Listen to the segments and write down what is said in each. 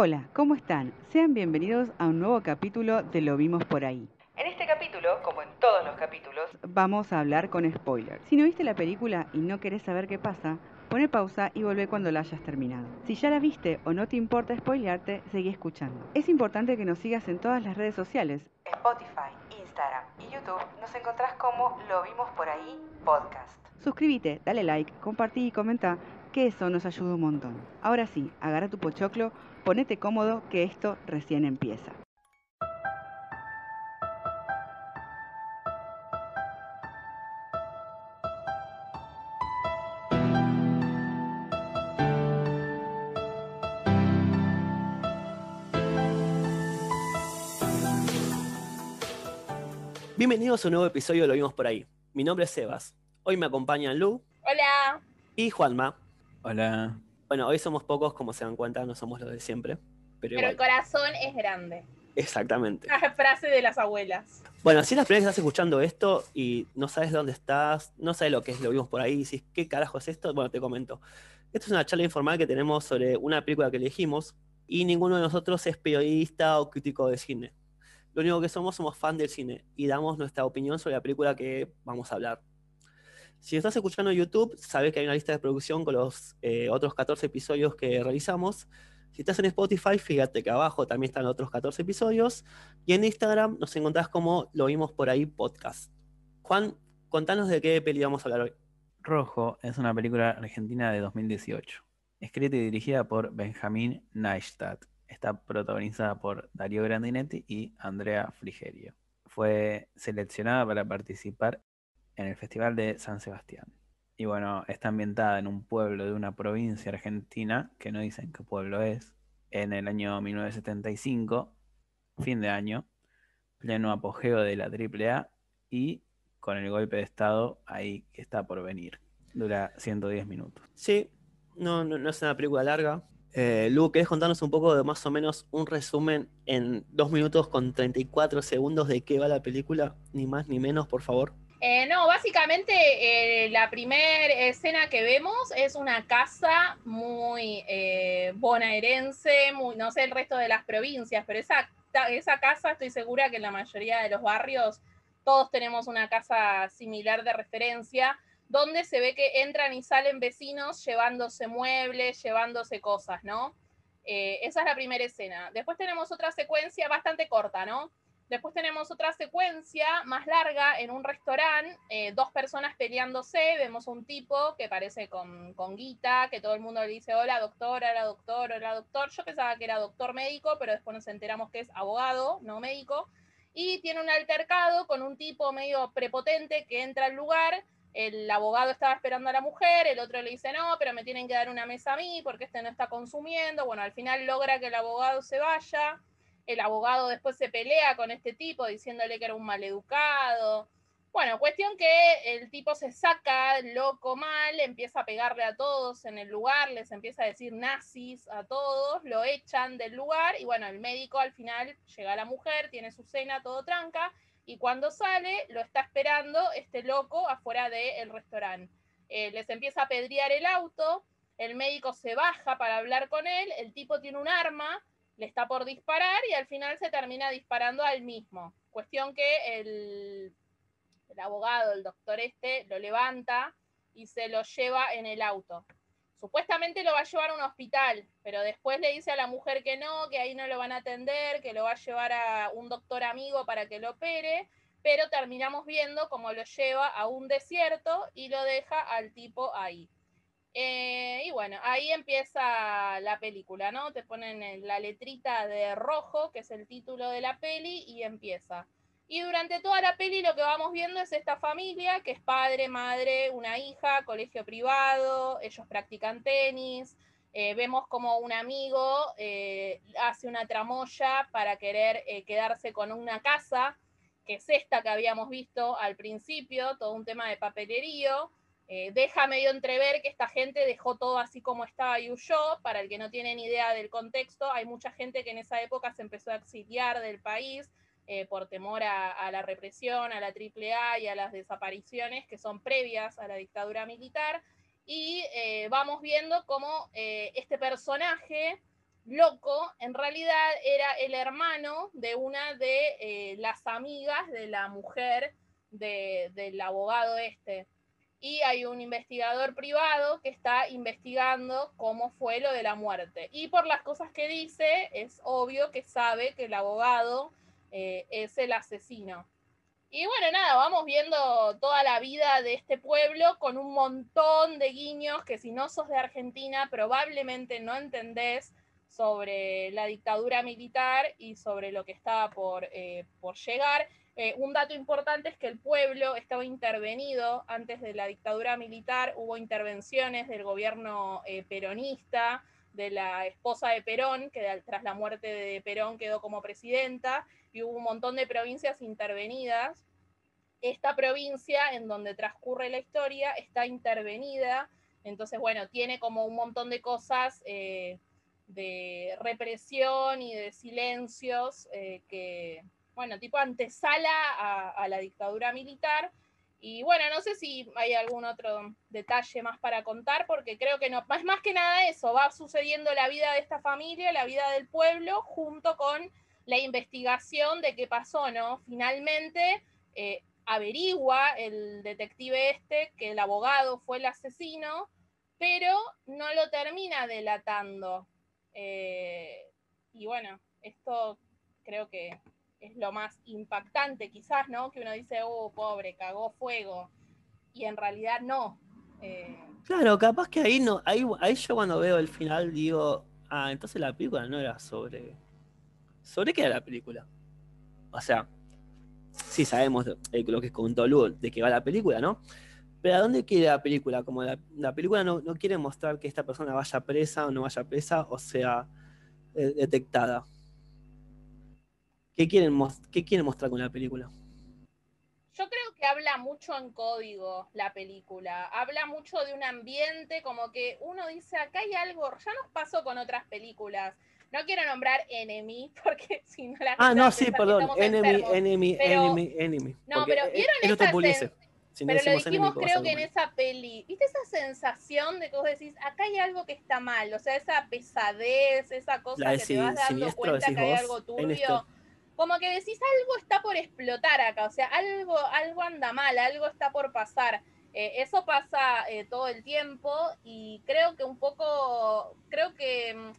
Hola, ¿cómo están? Sean bienvenidos a un nuevo capítulo de Lo Vimos por ahí. En este capítulo, como en todos los capítulos, vamos a hablar con spoilers. Si no viste la película y no querés saber qué pasa, pone pausa y vuelve cuando la hayas terminado. Si ya la viste o no te importa spoilearte, seguí escuchando. Es importante que nos sigas en todas las redes sociales. Spotify, Instagram y YouTube nos encontrás como Lo Vimos por ahí podcast. Suscríbete, dale like, compartí y comenta que eso nos ayuda un montón. Ahora sí, agarra tu pochoclo, ponete cómodo que esto recién empieza. Bienvenidos a un nuevo episodio de Lo Vimos por ahí. Mi nombre es Sebas. Hoy me acompañan Lu Hola. y Juanma. Hola. Bueno, hoy somos pocos, como se dan cuenta, no somos los de siempre. Pero, Pero el corazón es grande. exactamente. La frase de las abuelas. Bueno, si es la primera vez que estás escuchando esto y no sabes dónde estás, no sabes lo que es Lo Vimos por ahí, si qué carajo es esto, bueno, te comento. Esto es una charla informal que tenemos sobre una película que elegimos y ninguno de nosotros es periodista o crítico de cine. Lo único que somos somos fan del cine y damos nuestra opinión sobre la película que vamos a hablar. Si estás escuchando YouTube, sabes que hay una lista de producción con los eh, otros 14 episodios que realizamos. Si estás en Spotify, fíjate que abajo también están otros 14 episodios. Y en Instagram nos encontrás como lo vimos por ahí podcast. Juan, contanos de qué peli vamos a hablar hoy. Rojo es una película argentina de 2018, escrita y dirigida por Benjamín Neistat. Está protagonizada por Darío Grandinetti y Andrea Frigerio. Fue seleccionada para participar en el Festival de San Sebastián. Y bueno, está ambientada en un pueblo de una provincia argentina, que no dicen qué pueblo es, en el año 1975, fin de año, pleno apogeo de la AAA y con el golpe de Estado ahí que está por venir. Dura 110 minutos. Sí, no, no, es una película larga. Eh, Lu, ¿querés contarnos un poco de más o menos un resumen en dos minutos con 34 segundos de qué va la película? Ni más ni menos, por favor. Eh, no, básicamente eh, la primera escena que vemos es una casa muy eh, bonaerense, muy, no sé el resto de las provincias, pero esa, casa estoy segura que en la mayoría de los barrios todos tenemos una casa similar de referencia, donde se ve que entran y salen vecinos llevándose muebles, llevándose cosas, ¿no? Eh, esa es la primera escena. Después tenemos otra secuencia bastante corta, ¿no? Después tenemos otra secuencia más larga en un restaurante, eh, dos personas peleándose, vemos un tipo que parece con, con guita, que todo el mundo le dice, hola doctor, hola doctor, hola doctor. Yo pensaba que era doctor médico, pero después nos enteramos que es abogado, no médico. Y tiene un altercado con un tipo medio prepotente que entra al lugar. El abogado estaba esperando a la mujer, el otro le dice, no, pero me tienen que dar una mesa a mí porque este no está consumiendo. Bueno, al final logra que el abogado se vaya el abogado después se pelea con este tipo diciéndole que era un maleducado. Bueno, cuestión que el tipo se saca loco mal, empieza a pegarle a todos en el lugar, les empieza a decir nazis a todos, lo echan del lugar y bueno, el médico al final llega la mujer, tiene su cena, todo tranca, y cuando sale lo está esperando este loco afuera del restaurante. Eh, les empieza a pedrear el auto, el médico se baja para hablar con él, el tipo tiene un arma, le está por disparar y al final se termina disparando al mismo. Cuestión que el, el abogado, el doctor este, lo levanta y se lo lleva en el auto. Supuestamente lo va a llevar a un hospital, pero después le dice a la mujer que no, que ahí no lo van a atender, que lo va a llevar a un doctor amigo para que lo opere, pero terminamos viendo cómo lo lleva a un desierto y lo deja al tipo ahí. Eh, y bueno, ahí empieza la película, ¿no? Te ponen en la letrita de rojo, que es el título de la peli, y empieza. Y durante toda la peli lo que vamos viendo es esta familia, que es padre, madre, una hija, colegio privado, ellos practican tenis, eh, vemos como un amigo eh, hace una tramoya para querer quedarse con una casa, que es esta que habíamos visto al principio, todo un tema de papelerío. Eh, deja medio entrever que esta gente dejó todo así como estaba y huyó. Para el que no tiene ni idea del contexto, hay mucha gente que en esa época se empezó a exiliar del país eh, por temor a, la represión, a la AAA y a las desapariciones que son previas a la dictadura militar. Y eh, vamos viendo cómo este personaje loco, en realidad era el hermano de una de las amigas de la mujer del abogado este. Y hay un investigador privado que está investigando cómo fue lo de la muerte. Y por las cosas que dice, es obvio que sabe que el abogado eh, es el asesino. Y bueno, nada, vamos viendo toda la vida de este pueblo con un montón de guiños que si no sos de Argentina probablemente no entendés sobre la dictadura militar y sobre lo que estaba por, eh, por llegar. Eh, un dato importante es que el pueblo estaba intervenido antes de la dictadura militar, hubo intervenciones del gobierno eh, peronista, de la esposa de Perón, que tras la muerte de Perón quedó como presidenta, y hubo un montón de provincias intervenidas. Esta provincia en donde transcurre la historia está intervenida, entonces, bueno, tiene como un montón de cosas de represión y de silencios eh, que, bueno, tipo antesala a, la dictadura militar. Y bueno, no sé si hay algún otro detalle más para contar, porque creo que no, es más que nada eso, va sucediendo la vida de esta familia, la vida del pueblo, junto con la investigación de qué pasó, ¿no? Finalmente eh, averigua el detective este que el abogado fue el asesino, pero no lo termina delatando. Eh, y bueno, esto creo que es lo más impactante quizás, ¿no? Que uno dice, oh, pobre, cagó fuego. Y en realidad no. Eh, claro, capaz que ahí no, ahí, ahí yo cuando veo el final digo, ah, entonces la película no era sobre. ¿Sobre qué era la película? O sea, sí sabemos lo que contó Lu, de qué va la película, ¿no? Pero ¿a dónde quiere la película? Como la, película no, quiere mostrar que esta persona vaya presa o no vaya presa o sea eh, detectada. ¿Qué quieren, ¿Qué quieren mostrar con la película? Yo creo que habla mucho en código la película. Habla mucho de un ambiente, como que uno dice, acá hay algo, ya nos pasó con otras películas. No quiero nombrar Enemy, porque si no la Ah, no, sí, perdón. Enemy, enemy, enemy, enemy, No, pero ¿vieron esa, pero lo dijimos creo que en esa peli, ¿viste esa sensación de que vos decís, acá hay algo que está mal? O sea, esa pesadez, esa cosa que te vas dando cuenta que hay algo turbio. Como que decís, algo está por explotar acá, o sea, algo, algo anda mal, algo está por pasar. Eh, eso pasa eh, todo el tiempo y creo que un poco, creo que, mm,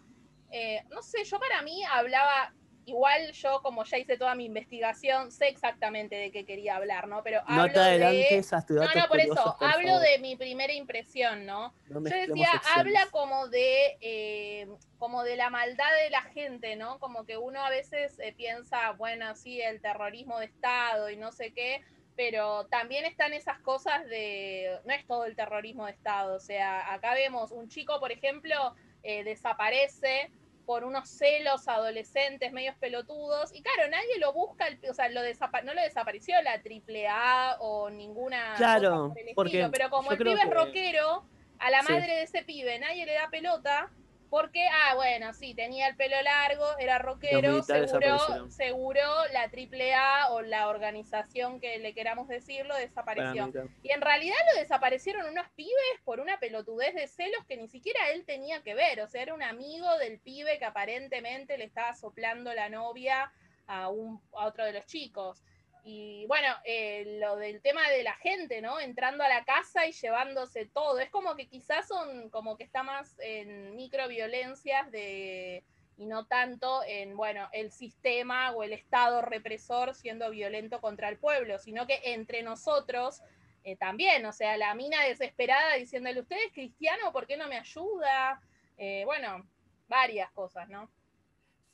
eh, no sé, yo para mí hablaba, igual yo, como ya hice toda mi investigación, sé exactamente de qué quería hablar, ¿no? Pero hablo no te adelantes de... No, no, por eso, hablo de mi primera impresión, ¿no? yo decía, habla como de, eh, como de la maldad de la gente, ¿no? Como que uno a veces eh, piensa, bueno, sí, el terrorismo de Estado y no sé qué, pero también están esas cosas de, no es todo el terrorismo de Estado, o sea, acá vemos un chico, por ejemplo, eh, desaparece por unos celos adolescentes medios pelotudos. Y claro, nadie lo busca, o sea, lo no lo desapareció la AAA o ninguna. Claro, porque pero como el pibe es rockero, a la madre de ese pibe nadie le da pelota. Porque, ah, bueno, sí, tenía el pelo largo, era rockero, seguro, seguro la AAA o la organización que le queramos decirlo desapareció. Y en realidad lo desaparecieron unos pibes por una pelotudez de celos que ni siquiera él tenía que ver. O sea, era un amigo del pibe que aparentemente le estaba soplando la novia a, un, a otro de los chicos. Y bueno, eh, lo del tema de la gente, ¿no? Entrando a la casa y llevándose todo. Es como que quizás son, como que está más en microviolencias de, y no tanto en, bueno, el sistema o el Estado represor siendo violento contra el pueblo, sino que entre nosotros eh, también, o sea, la mina desesperada diciéndole, ¿usted es cristiano? ¿Por qué no me ayuda? Eh, bueno, varias cosas, ¿no?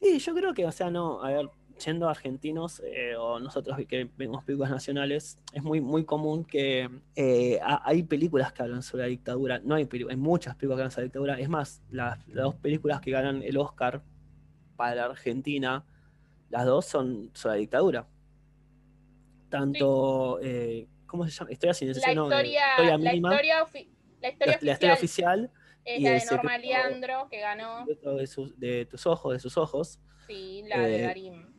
Sí, yo creo que, o sea, no, a ver, siendo argentinos eh, o nosotros que vemos películas nacionales, es muy, muy común que eh, hay películas que hablan sobre la dictadura. No hay, hay muchas películas que hablan sobre la dictadura. Es más, las, dos películas que ganan el Oscar para la Argentina, las dos son sobre la dictadura. Tanto, eh, ¿cómo se llama? Historia sin la historia, la, historia, la historia, oficial. Es la de Norma Leandro, que ganó. De, de, tus ojos, de sus ojos. Sí, la de Darín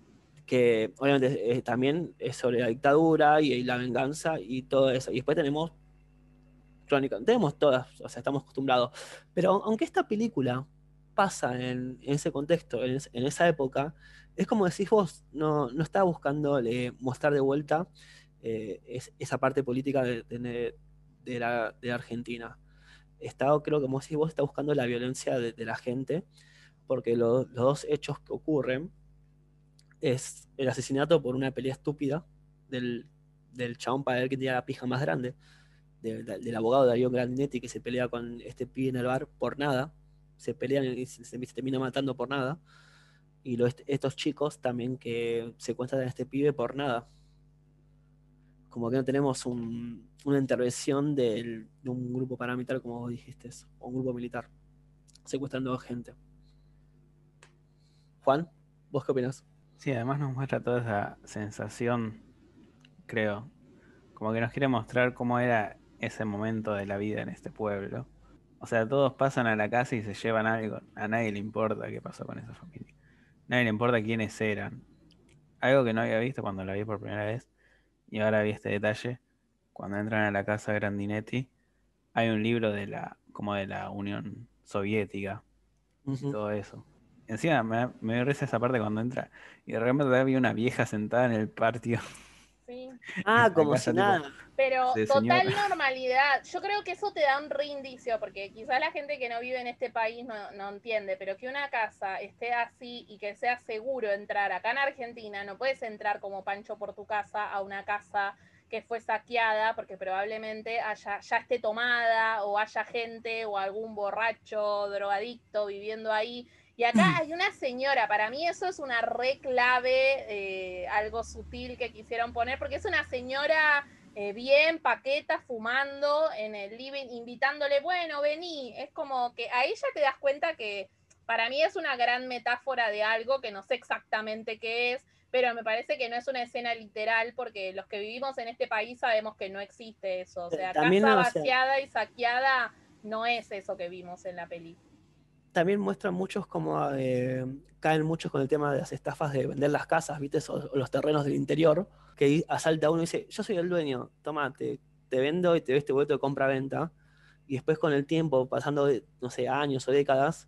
que obviamente eh, también es sobre la dictadura y, la venganza y todo eso. Y después tenemos Crónica, tenemos todas, o sea, estamos acostumbrados. Pero aunque esta película pasa en, ese contexto, en, esa época, es como decís vos, no, no estaba buscando eh, mostrar de vuelta eh, esa parte política de, la, Argentina. Estaba, creo que como decís vos, está buscando la violencia de, la gente, porque los dos hechos que ocurren es el asesinato por una pelea estúpida del, del chabón para ver que tenía la pija más grande, del abogado Darío Grandinetti que se pelea con este pibe en el bar por nada, se pelean y se, termina matando por nada, y estos chicos también que secuestran a este pibe por nada. Como que no tenemos una intervención de un grupo paramilitar, como vos dijiste, o un grupo militar, secuestrando a gente. Juan, ¿vos qué opinas? Sí, además nos muestra toda esa sensación, creo, como que nos quiere mostrar cómo era ese momento de la vida en este pueblo. O sea, todos pasan a la casa y se llevan algo. A nadie le importa qué pasó con esa familia. A nadie le importa quiénes eran. Algo que no había visto cuando la vi por primera vez. Y ahora vi este detalle. Cuando entran a la casa Grandinetti, hay un libro de la, como de la Unión Soviética. y todo eso. Encima me, me risa esa parte cuando entra. Y de repente había una vieja sentada en el patio. Ah, como si nada. Pero total normalidad. Yo creo que eso te da un reindicio, porque quizás la gente que no vive en este país no, entiende, pero que una casa esté así y que sea seguro entrar acá en Argentina, no puedes entrar como Pancho por tu casa a una casa que fue saqueada porque probablemente haya, ya esté tomada o haya gente o algún borracho, drogadicto viviendo ahí y acá mm. hay una señora, para mí eso es una re clave, eh, algo sutil que quisieron poner, porque es una señora eh, bien paqueta, fumando en el living, invitándole, bueno, vení. Es como que ahí ya te das cuenta que para mí es una gran metáfora de algo que no sé exactamente qué es, pero me parece que no es una escena literal porque los que vivimos en este país sabemos que no existe eso. O sea, casa vaciada y saqueada no es eso que vimos en la película también muestran muchos como eh, caen muchos con el tema de las estafas de vender las casas, ¿viste? O, los terrenos del interior, que asalta uno y dice, yo soy el dueño, toma, te, vendo y te doy este boleto de compra-venta. Y después con el tiempo, pasando, no sé, años o décadas,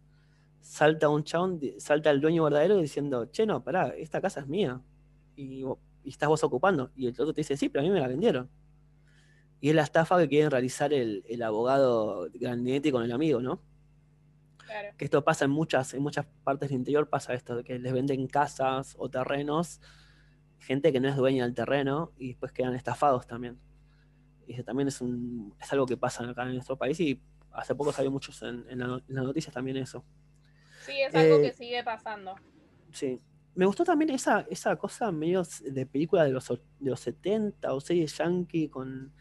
salta un chabón, salta el dueño verdadero diciendo, che, no, pará, esta casa es mía. Y, estás vos ocupando. Y el otro te dice, sí, pero a mí me la vendieron. Y es la estafa que quieren realizar el, el abogado Grandinetti con el amigo, ¿no? Que esto pasa en muchas, en muchas partes del interior, pasa esto, de que les venden casas o terrenos, gente que no es dueña del terreno, y después quedan estafados también. Y eso también es, un, es algo que pasa acá en nuestro país, y hace poco salió muchos en, las noticias también eso. Sí, es algo que eh, sigue pasando. Sí. Me gustó también esa, esa cosa medio de película de los, de los 70 o serie yankee con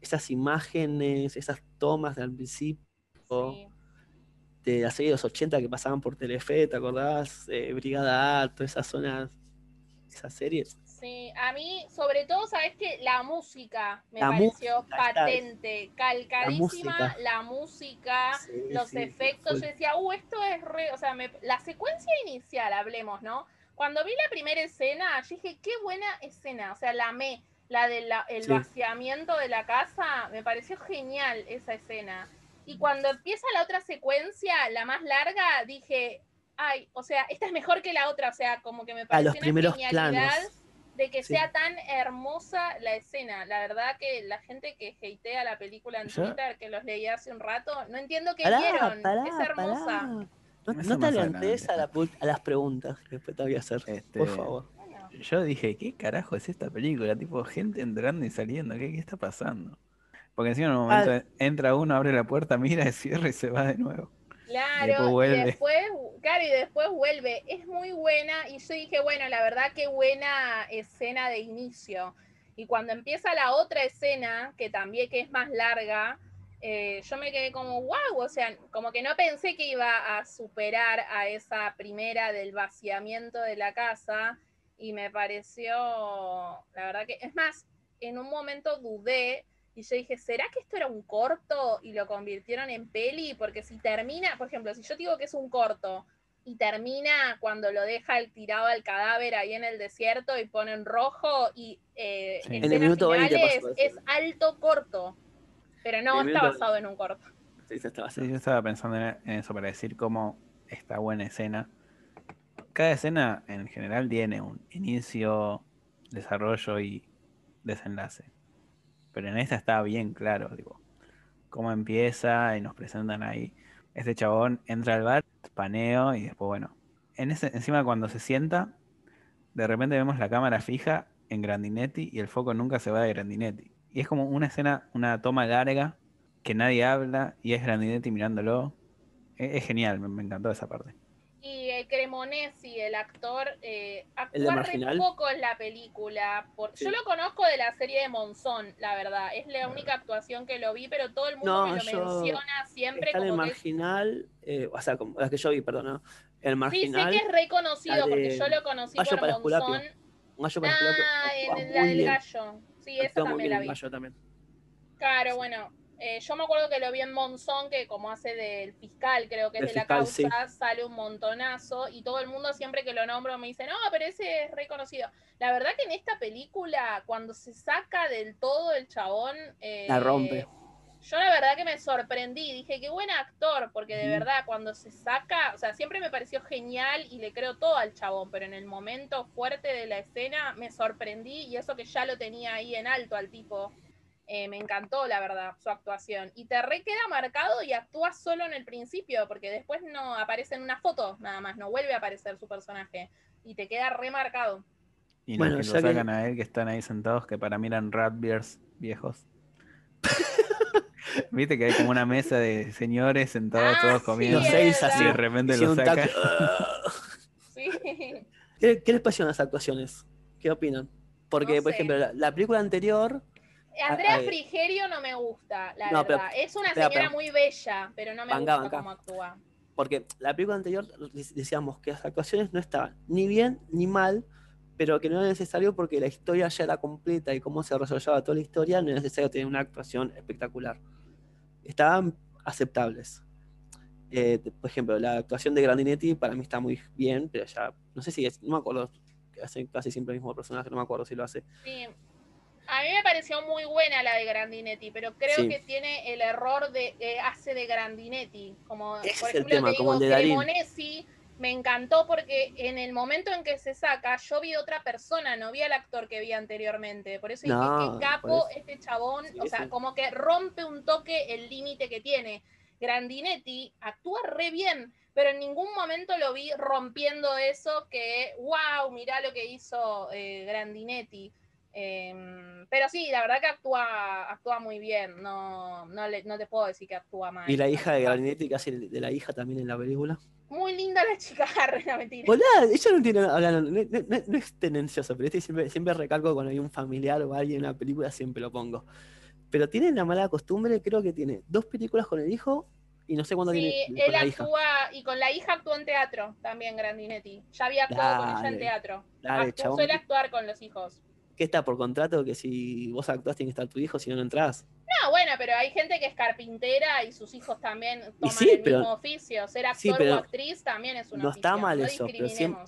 esas imágenes, esas tomas del principio. Sí de la serie de los 80 que pasaban por Telefe, ¿te acordás? Eh, Brigada A, todas esas zonas, esas series. Sí, a mí, sobre todo, sabes que la música me pareció patente, calcadísima, la música, los efectos. Yo decía, uh, esto es re. O sea, la secuencia inicial, hablemos, ¿no? Cuando vi la primera escena, yo dije, qué buena escena. O sea, la me, la del vaciamiento de la casa, me pareció genial esa escena. Y cuando empieza la otra secuencia, la más larga, dije, ay, o sea, esta es mejor que la otra, o sea, como que me pareció una primeros genialidad de que sea tan hermosa la escena. La verdad que la gente que hatea la película en Twitter, que los leí hace un rato, no entiendo qué vieron. es hermosa. No, te adelantes a, a, las preguntas que después te voy a hacer, por este, favor. Yo dije, ¿qué carajo es esta película? Tipo, gente entrando y saliendo, ¿qué, qué está pasando? Porque encima en un momento ah. entra uno, abre la puerta, mira, cierra y se va de nuevo. Claro, y después, claro, y después vuelve. Es muy buena. Y yo dije, bueno, la verdad qué buena escena de inicio. Y cuando empieza la otra escena, que también que es más larga, eh, yo me quedé como, wow, o sea, como que no pensé que iba a superar a esa primera del vaciamiento de la casa. Y me pareció, la verdad que, es más, en un momento dudé y yo dije, ¿será que esto era un corto y lo convirtieron en peli? Porque si termina, por ejemplo, si yo digo que es un corto y termina cuando lo deja el tirado al cadáver ahí en el desierto y pone en rojo y eh, en el minuto finales, es alto corto. Pero no está basado en un corto. Sí, está basado. yo estaba pensando en eso para decir cómo esta buena escena. Cada escena en general tiene un inicio, desarrollo y desenlace. Pero en esta está bien claro, digo, cómo empieza y nos presentan ahí. Este chabón entra al bar, paneo y después, bueno, en ese, encima cuando se sienta, de repente vemos la cámara fija en Grandinetti y el foco nunca se va de Grandinetti. Y es como una escena, una toma larga que nadie habla y es Grandinetti mirándolo. E, Es, genial, me, me encantó esa parte. El Cremonesi, el actor, eh, ¿El actúa re Marginal? poco en la película. Por... Sí. Yo lo conozco de la serie de Monzón, la verdad. Es la única actuación que lo vi, pero todo el mundo No, me lo menciona siempre Está en el como que marginal, eh, o sea, como las que yo vi, perdón, ¿no? El Sí, sé marginal, que es reconocido la de porque yo lo conocí Gallo por. Monzón. gallo para Ah, muy la del bien, gallo. Sí, esa también la el vi. gallo también. Claro, bueno, eh, yo me acuerdo que lo vi en Monzón, que como hace del fiscal, creo que es de la causa, sale un montonazo y todo el mundo siempre que lo nombro me dice, no, pero ese es reconocido. La verdad que en esta película, cuando se saca del todo el chabón... eh, La rompe. Yo la verdad que me sorprendí, dije, qué buen actor, porque de verdad cuando se saca, o sea, siempre me pareció genial y le creo todo al chabón, pero en el momento fuerte de la escena me sorprendí y eso que ya lo tenía ahí en alto al tipo. Eh, me encantó, la verdad, su actuación. Y te re queda marcado y actúa solo en el principio, porque después no aparece en una foto, nada más, no vuelve a aparecer su personaje. Y te queda remarcado. Y Bueno, los que lo que- sacan a él, que están ahí sentados, que para mí eran Ratbeers viejos. Viste que hay como una mesa de señores sentados Ah, todos comiendo. Seis y así, de repente lo sacan. Sí. ¿Qué, qué les parecieron las actuaciones? ¿Qué opinan? Porque, No por sé. ejemplo, la, la película anterior, Andrea. Frigerio no me gusta, la No, pero- verdad. es una señora muy bella, pero no me Banca, gusta banca. cómo actúa. porque la película anterior dec- decíamos que las actuaciones no estaban ni bien ni mal, pero que no era necesario porque la historia ya era completa y cómo se desarrollaba toda la historia, no era necesario tener una actuación espectacular. Estaban aceptables. Eh, por ejemplo, la actuación de Grandinetti para mí está muy bien, pero ya, no sé si es, no me acuerdo, hace casi siempre el mismo personaje, no me acuerdo si lo hace. Sí. A mí me pareció muy buena la de Grandinetti, pero creo Sí. que tiene el error de que hace de Grandinetti. Como, Ese por es el ejemplo, tema, te como digo, el de. Cremonesi me encantó porque en el momento en que se saca, yo vi otra persona, no vi al actor que vi anteriormente. Por eso dije, No, qué capo este chabón. Sí, o sea, sí. como que rompe un toque el límite que tiene. Grandinetti actúa re bien, pero en ningún momento lo vi rompiendo eso que, wow, mirá lo que hizo eh, Grandinetti. Em, pero sí, la verdad que actúa, actúa muy bien, no, no, le- no te puedo decir que actúa mal. Y la hija de Grandinetti, que hace de la hija también en la película. Muy linda la chica, no mentira. Hola, ella no tiene no, no- es tendencioso, pero este siempre, siempre recalco cuando hay un familiar o alguien en una película, siempre lo pongo. Pero tiene la mala costumbre, creo que tiene dos películas con el hijo y no sé cuándo Sí, tiene él la hija. actúa, y con la hija actuó en teatro también, Grandinetti. Ya había actuado con ella en teatro. dale, suele actuar con los hijos. ¿Qué está por contrato? Que si vos actuás tiene que estar tu hijo, si no, no entras. No, bueno, pero hay gente que es carpintera y sus hijos también toman sí, el pero- mismo oficio. Ser actor sí, pero o actriz también es un no está oficio, mal no eso, pero siempre-.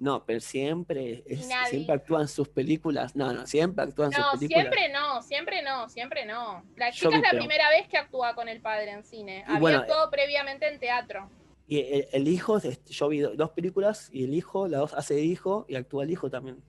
No, pero siempre, es- siempre actúan sus películas. No, no, siempre actúan No, sus películas. siempre no, siempre no, siempre no. La Yo chica es la primera vez que actúa con el padre en cine. Había bueno, actuado previamente en teatro. Y el, el hijo, es- yo vi do- dos películas y el hijo, la dos hace de hijo y actúa el hijo también.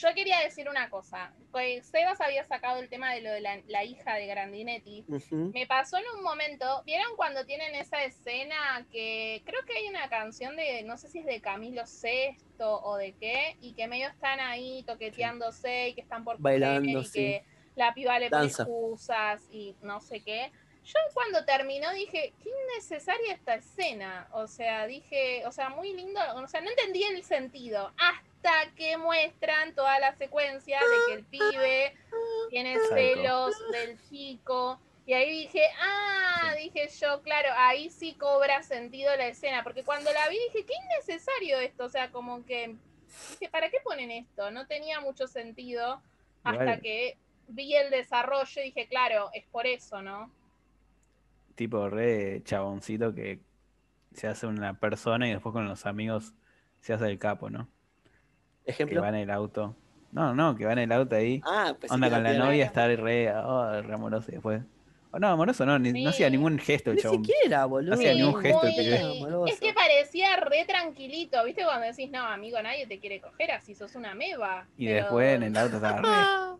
Yo quería decir una cosa. Pues Sebas había sacado el tema de lo de la, la hija de Grandinetti. Me pasó en un momento, ¿vieron cuando tienen esa escena que creo que hay una canción de, no sé si es de Camilo VI o de qué, y que medio están ahí toqueteándose y que están por Bailando, y sí. que la piba le pone excusas y no sé qué. Yo cuando terminó dije, qué innecesaria esta escena. O sea, dije, o sea, muy lindo, o sea, no entendí el sentido. Hasta que muestran toda la secuencia de que el pibe tiene celos del chico. Y ahí dije, ah, dije yo, claro, ahí sí cobra sentido la escena. Porque cuando la vi dije, qué innecesario esto. O sea, como que, dije, ¿para qué ponen esto? No tenía mucho sentido hasta Igual. que vi el desarrollo y dije, claro, es por eso, ¿no? Tipo re chaboncito que se hace una persona y después con los amigos se hace el capo, ¿no? Que Ejemplo. va en el auto. No, no, que va en el auto ahí. Ah, pues Onda con la novia, estar re, oh, re amoroso y después Oh, No, amoroso no, ni- no hacía Sí. ningún gesto el Ni chabón. siquiera, boludo. hacía Sí, ningún gesto el muy-. Es que parecía re tranquilito, ¿viste? Cuando decís, no, amigo, nadie te quiere coger así, sos una meba. Y Pero- después en el auto estaba re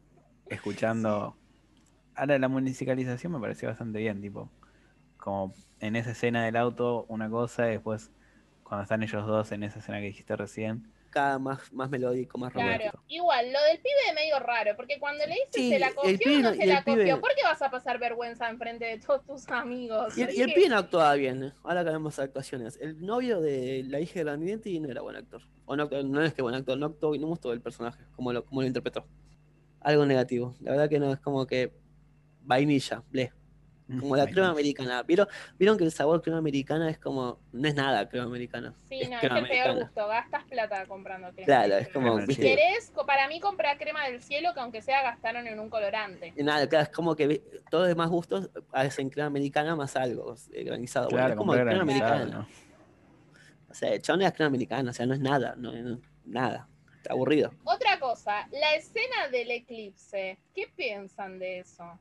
escuchando. Ahora la musicalización me pareció bastante bien, tipo. Como en esa escena del auto, una cosa, y después cuando están ellos dos en esa escena que dijiste recién. Cada más, más melódico, más Claro, romántico. igual, lo del pibe es medio raro, porque cuando le dices Sí, se la el cogió pibe o no se la cogió, pibe- ¿por qué vas a pasar vergüenza enfrente de todos tus amigos? Y el, y el ¿Qué? pibe no actuaba bien, ¿eh? ahora que de actuaciones. El novio de la hija de Grandinetti no era buen actor. O no, no es que buen actor, no actuó y no gustó el personaje, como lo, como lo interpretó. Algo negativo. La verdad que no, es como que vainilla, ble. Como la crema americana. ¿Vieron, ¿Vieron que el sabor crema americana es como. No es nada crema americana. Sí, es no, es el peor americana. gusto, gastas plata comprando crema. Claro, es como. Si ¿viste? querés, para mí comprar crema del cielo, que aunque sea gastaron en un colorante. Nada, claro, es como que todos los demás gustos hacen crema americana más algo eh, granizado. Bueno, Claro, es como crema granizado, americana. ¿no? O sea, el chabón es crema americana, o sea, no es nada, no, no- nada. Está aburrido. Otra cosa, la escena del eclipse, ¿qué piensan de eso?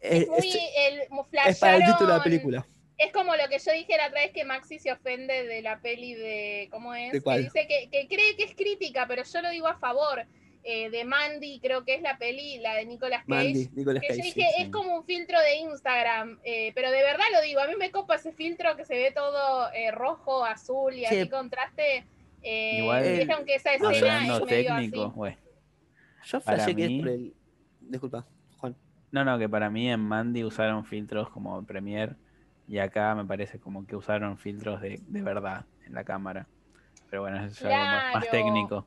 Es, Es muy, el, es para el título de la película. Es como lo que yo dije la otra vez que Maxi se ofende de la peli de. ¿Cómo es? ¿De cuál? Que dice que, que cree que es crítica, pero yo lo digo a favor. eh, de Mandy, creo que es la peli, la de Nicolas Cage. Mandy, Nicolas Que yo dije, sí. es como un filtro de Instagram, eh, pero de verdad lo digo, a mí me copa ese filtro que se ve todo eh, rojo, azul y Sí. así contraste. Eh, Igual, y viste, aunque esa escena es medio técnico, así. Yo flashé que es por el. Disculpa. No, no, que para mí en Mandy usaron filtros como Premiere y acá me parece como que usaron filtros de, de verdad en la cámara. Pero bueno, eso es algo más, técnico.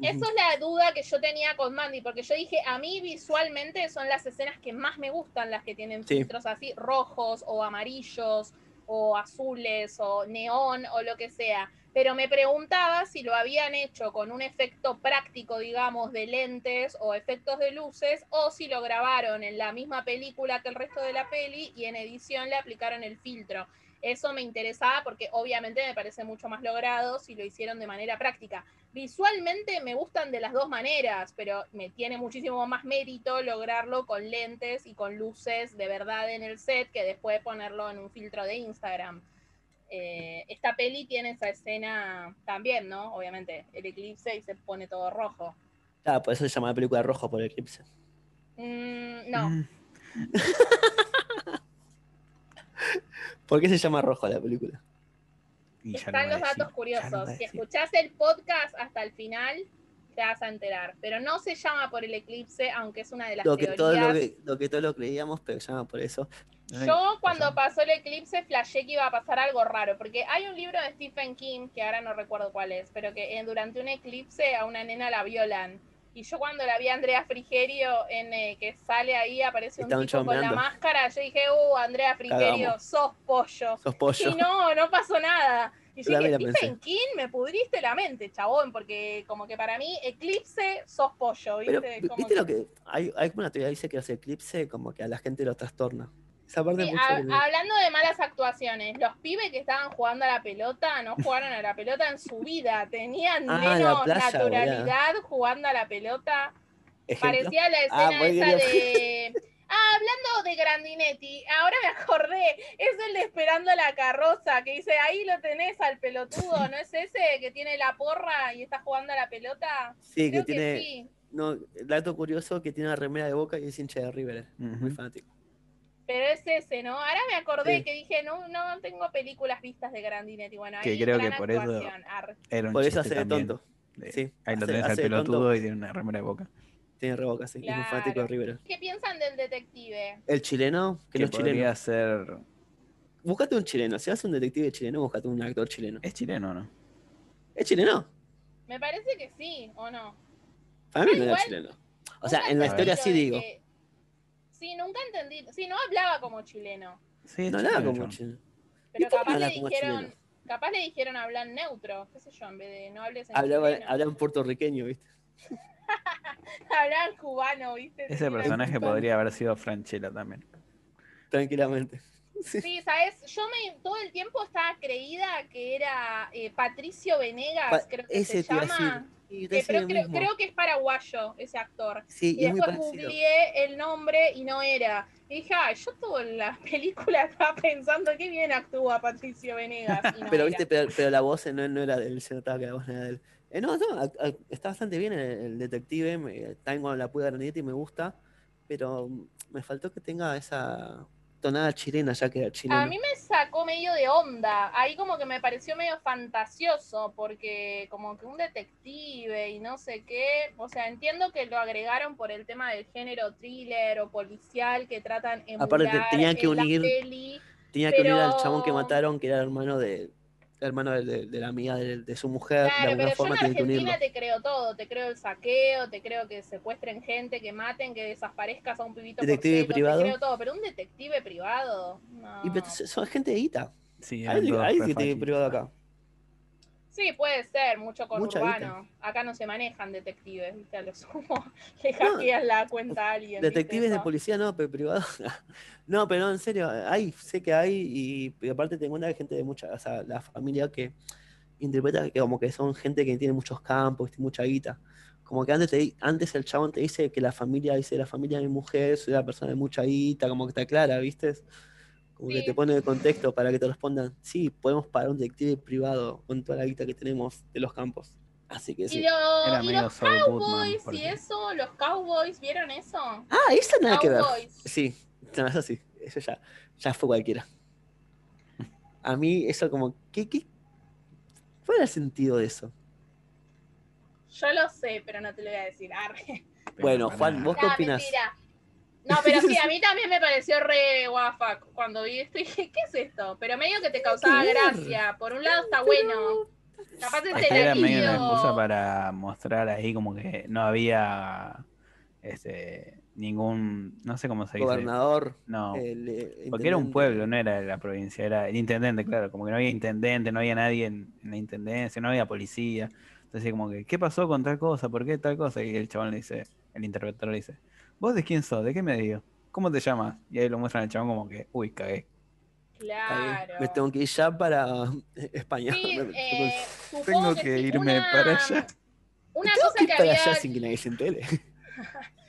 Eso es la duda que yo tenía con Mandy, porque yo dije, a mí visualmente son las escenas que más me gustan, las que tienen Sí. filtros así rojos o amarillos o azules o neón o lo que sea. Pero me preguntaba si lo habían hecho con un efecto práctico, digamos, de lentes o efectos de luces, o si lo grabaron en la misma película que el resto de la peli y en edición le aplicaron el filtro. Eso me interesaba porque obviamente me parece mucho más logrado si lo hicieron de manera práctica. Visualmente me gustan de las dos maneras, pero me tiene muchísimo más mérito lograrlo con lentes y con luces de verdad en el set que después ponerlo en un filtro de Instagram. Eh, esta peli tiene esa escena también, ¿no? Obviamente, el eclipse y se pone todo rojo. Claro, por eso se llama la película Rojo por el eclipse. Mm, no, Mm. ¿Por qué se llama Rojo la película? Están lo los decir, datos curiosos. Si escuchás el podcast hasta el final, te vas a enterar. Pero no se llama por el eclipse, aunque es una de las Lo que, teorías. todo lo, que, lo que todos lo creíamos, pero se llama por eso. Yo cuando pasó el eclipse flashé que iba a pasar algo raro, porque hay un libro de Stephen King, que ahora no recuerdo cuál es, pero que eh, durante un eclipse a una nena la violan. Y yo cuando la vi a Andrea Frigerio, en, eh, que sale ahí, aparece un tipo con la máscara, yo dije, uh, Andrea Frigerio, Cagamos. sos pollo. Sos pollo. Y no, no pasó nada. Y yo dije, Stephen King, me pudriste la mente, chabón, porque como que para mí, eclipse, sos pollo, ¿viste? Pero, Como ¿viste lo que? Hay, hay una teoría que dice que los eclipses como que a la gente lo trastorna. Esa parte Sí, sobre- hablando de malas actuaciones, los pibes que estaban jugando a la pelota no jugaron a la pelota en su vida, tenían Ah, menos naturalidad jugando a la pelota. Ejemplo. Parecía la Ah, escena esa de. Ah, hablando de Grandinetti, ahora me acordé, es el de Esperando la carroza, que dice, ahí lo tenés al pelotudo, ¿no es ese que tiene la porra y está jugando a la pelota? Sí, que Creo que, tiene. sí, No, dato curioso que tiene una remera de boca y es hincha de River. Muy fanático. Pero es ese, ¿no? Ahora me acordé Sí. que dije, no, no tengo películas vistas de Grandinetti, bueno, Que ahí creo que por eso-. Era un Por eso hace de tonto. de- Sí, Ahí lo hace- tenés al tonto. pelotudo y tiene una remera de boca. Tiene reboca, sí. y Es muy fanático de. River. ¿Qué piensan del detective? El chileno, que no es chileno. podría ser. Búscate un chileno. Si vas a un detective chileno, búscate un actor chileno. ¿Es chileno o no? ¿Es chileno? Me parece que sí, ¿o no? Para mí Ah, no era igual, chileno. O sea, en la historia sí digo. que- Sí, nunca entendí. Sí, no hablaba como chileno. Sí, No nada chileno, como chileno. Pero capaz le dijeron, chileno? capaz le dijeron hablar neutro, qué sé yo, en vez de no hables en Hablaba, chileno. hablaba en puertorriqueño, ¿viste? Hablaban cubano, ¿viste? Ese personaje podría haber sido Franchella también. Tranquilamente. Sí. Sí, ¿sabes? Yo me todo el tiempo estaba creída que era eh, Patricio Venegas, Pa- creo que ese se llama. Que- lo creo, creo que es paraguayo ese actor. Sí, Y después googleé el nombre y no era. Y dije, ah, yo toda la película estaba pensando qué bien actúa Patricio Venegas. y no Pero era. viste, pero, pero la voz no, no era de él, se notaba que la voz no era de él. Eh, no, no, a- a- está bastante bien el, el detective, me, también cuando la pude ver y me gusta, pero me faltó que tenga esa tonada chilena, ya que era chileno. A mí me sacó medio de onda. Ahí como que me pareció medio fantasioso, porque como que un detective y no sé qué. O sea, entiendo que lo agregaron por el tema del género thriller o policial que tratan en Aparte, te- tenía que unir- peli. Tenía que unir al chabón que mataron, que era hermano de hermano de, de- de la amiga de, de su mujer, de Claro, alguna pero yo forma en tiene que unirlo. Argentina te creo todo, te creo el saqueo, te creo que secuestren gente, que maten, que desaparezcas a un pibito por ¿Detective privado? te creo todo, pero un detective privado, no. Y pero son gente de guita. Sí, Hay, detective privado acá. Sí, puede ser, mucho con Mucha urbano. Acá no se manejan detectives, ¿viste? A lo sumo le hackean la cuenta a alguien. Detectives de policía no, pero privado. no, pero no, en serio, hay, sé que hay, y, aparte tengo una gente de mucha, o sea, la familia que interpreta que como que son gente que tiene muchos campos, tiene mucha guita. Como que antes, te, antes el chabón te dice que la familia, dice la familia de mi mujer, soy una persona de mucha guita, como que está clara, ¿viste? Como que te pone el contexto para que te respondan, sí, podemos pagar un detective privado con toda la guita que tenemos de los campos. Así que Y, sí. lo- Era y medio los Goodman, cowboys y eso, los cowboys, ¿vieron eso? Ah, esa nada que ver. Cowboys. Sí, no, eso sí, eso ya, ya fue cualquiera. A mí eso como, ¿qué, qué? ¿Cuál era el sentido de eso? Yo lo sé, pero no te lo voy a decir. Arre. Bueno, Juan, vos- ¿qué opinás? mentira. No, pero sí, a mí también me pareció re guafa cuando vi esto y dije, ¿qué es esto? Pero medio que te causaba gracia. Por un lado está bueno. Capaz es era medio una excusa para mostrar ahí como que no había este ningún, no sé cómo se dice. Gobernador. No, el, eh, porque era un pueblo, no era la provincia, era el intendente, claro, como que no había intendente, no había nadie en, en la intendencia, no había policía. Entonces como que, ¿qué pasó con tal cosa? ¿Por qué tal cosa? Y el chabón le dice, el interventor le dice, ¿vos de quién sos? ¿De qué medio? ¿Cómo te llamas? Y ahí lo muestran al chabón como que, uy, cagué. Ahí, Claro. Me tengo que ir ya para España. Sí, Me- eh, Tengo que irme una- para allá. Una tengo cosa que ir que para había allá sin que nadie se entere.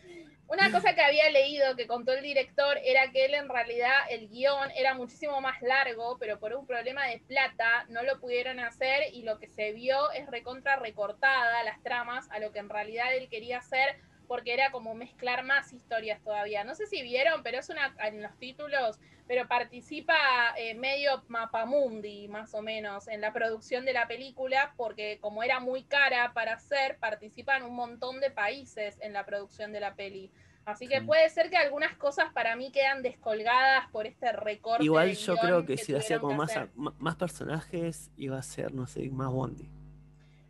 Una cosa que había leído que contó el director era que él en realidad el guion era muchísimo más largo, pero por un problema de plata no lo pudieron hacer y lo que se vio es recontra recortada las tramas a lo que en realidad él quería hacer porque era como mezclar más historias todavía. No sé si vieron, pero es una en los títulos, pero participa eh, medio Mapamundi más o menos en la producción de la película porque como era muy cara para hacer, participan un montón de países en la producción de la peli. Así que Sí. puede ser que algunas cosas para mí quedan descolgadas por este recorte. Igual yo creo que si hacía como más, a- más personajes, iba a ser, no sé, más Bondi.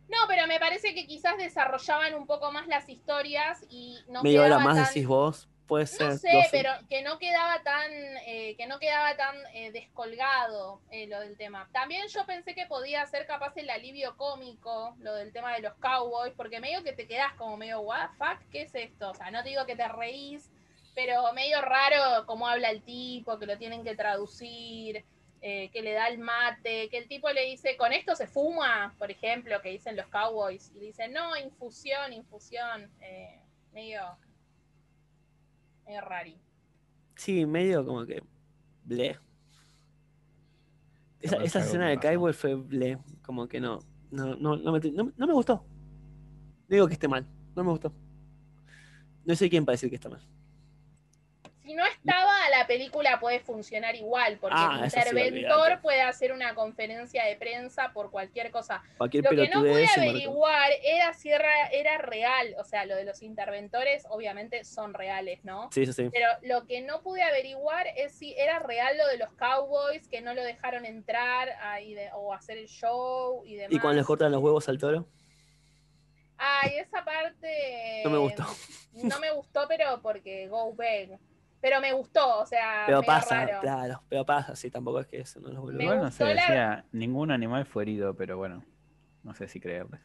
No, pero me parece que quizás desarrollaban un poco más las historias y no Medio hora más tan... decís vos, puede ser. No sé, dos- pero que no quedaba tan, eh, que no quedaba tan eh, descolgado eh, lo del tema. También yo pensé que podía ser capaz el alivio cómico, lo del tema de los cowboys, porque medio que te quedas como medio, what fuck, ¿qué es esto? O sea, no te digo que te reís, pero medio raro cómo habla el tipo, que lo tienen que traducir, eh, que le da el mate, que el tipo le dice, con esto se fuma, por ejemplo, que dicen los cowboys, y dicen, no, infusión, infusión, eh, medio medio rari. Sí, medio como que. Ble. Esa, escena de. Cowboy fue ble. Como que no. No, no, no, me, no, no me gustó. No digo que esté mal. No me gustó. No sé quién para decir que está mal. Si no estaba, la película puede funcionar igual, porque Ah, el sí, interventor puede hacer una conferencia de prensa por cualquier cosa. Cualquier Lo que no pude averiguar era si era, era real, o sea, lo de los interventores obviamente son reales, ¿no? Sí, eso sí. Pero lo que no pude averiguar es si era real lo de los cowboys, que no lo dejaron entrar ahí de- o hacer el show y demás. ¿Y cuando le cortan los huevos al toro? Ay, esa parte. No me gustó. No me gustó, pero porque Go Big. Pero me gustó, o sea. Pero pasa, raro. claro. Pero pasa, sí, tampoco es que eso no los vuelve Me Igual no se la- decía, ningún animal fue herido, pero bueno, no sé si creerles.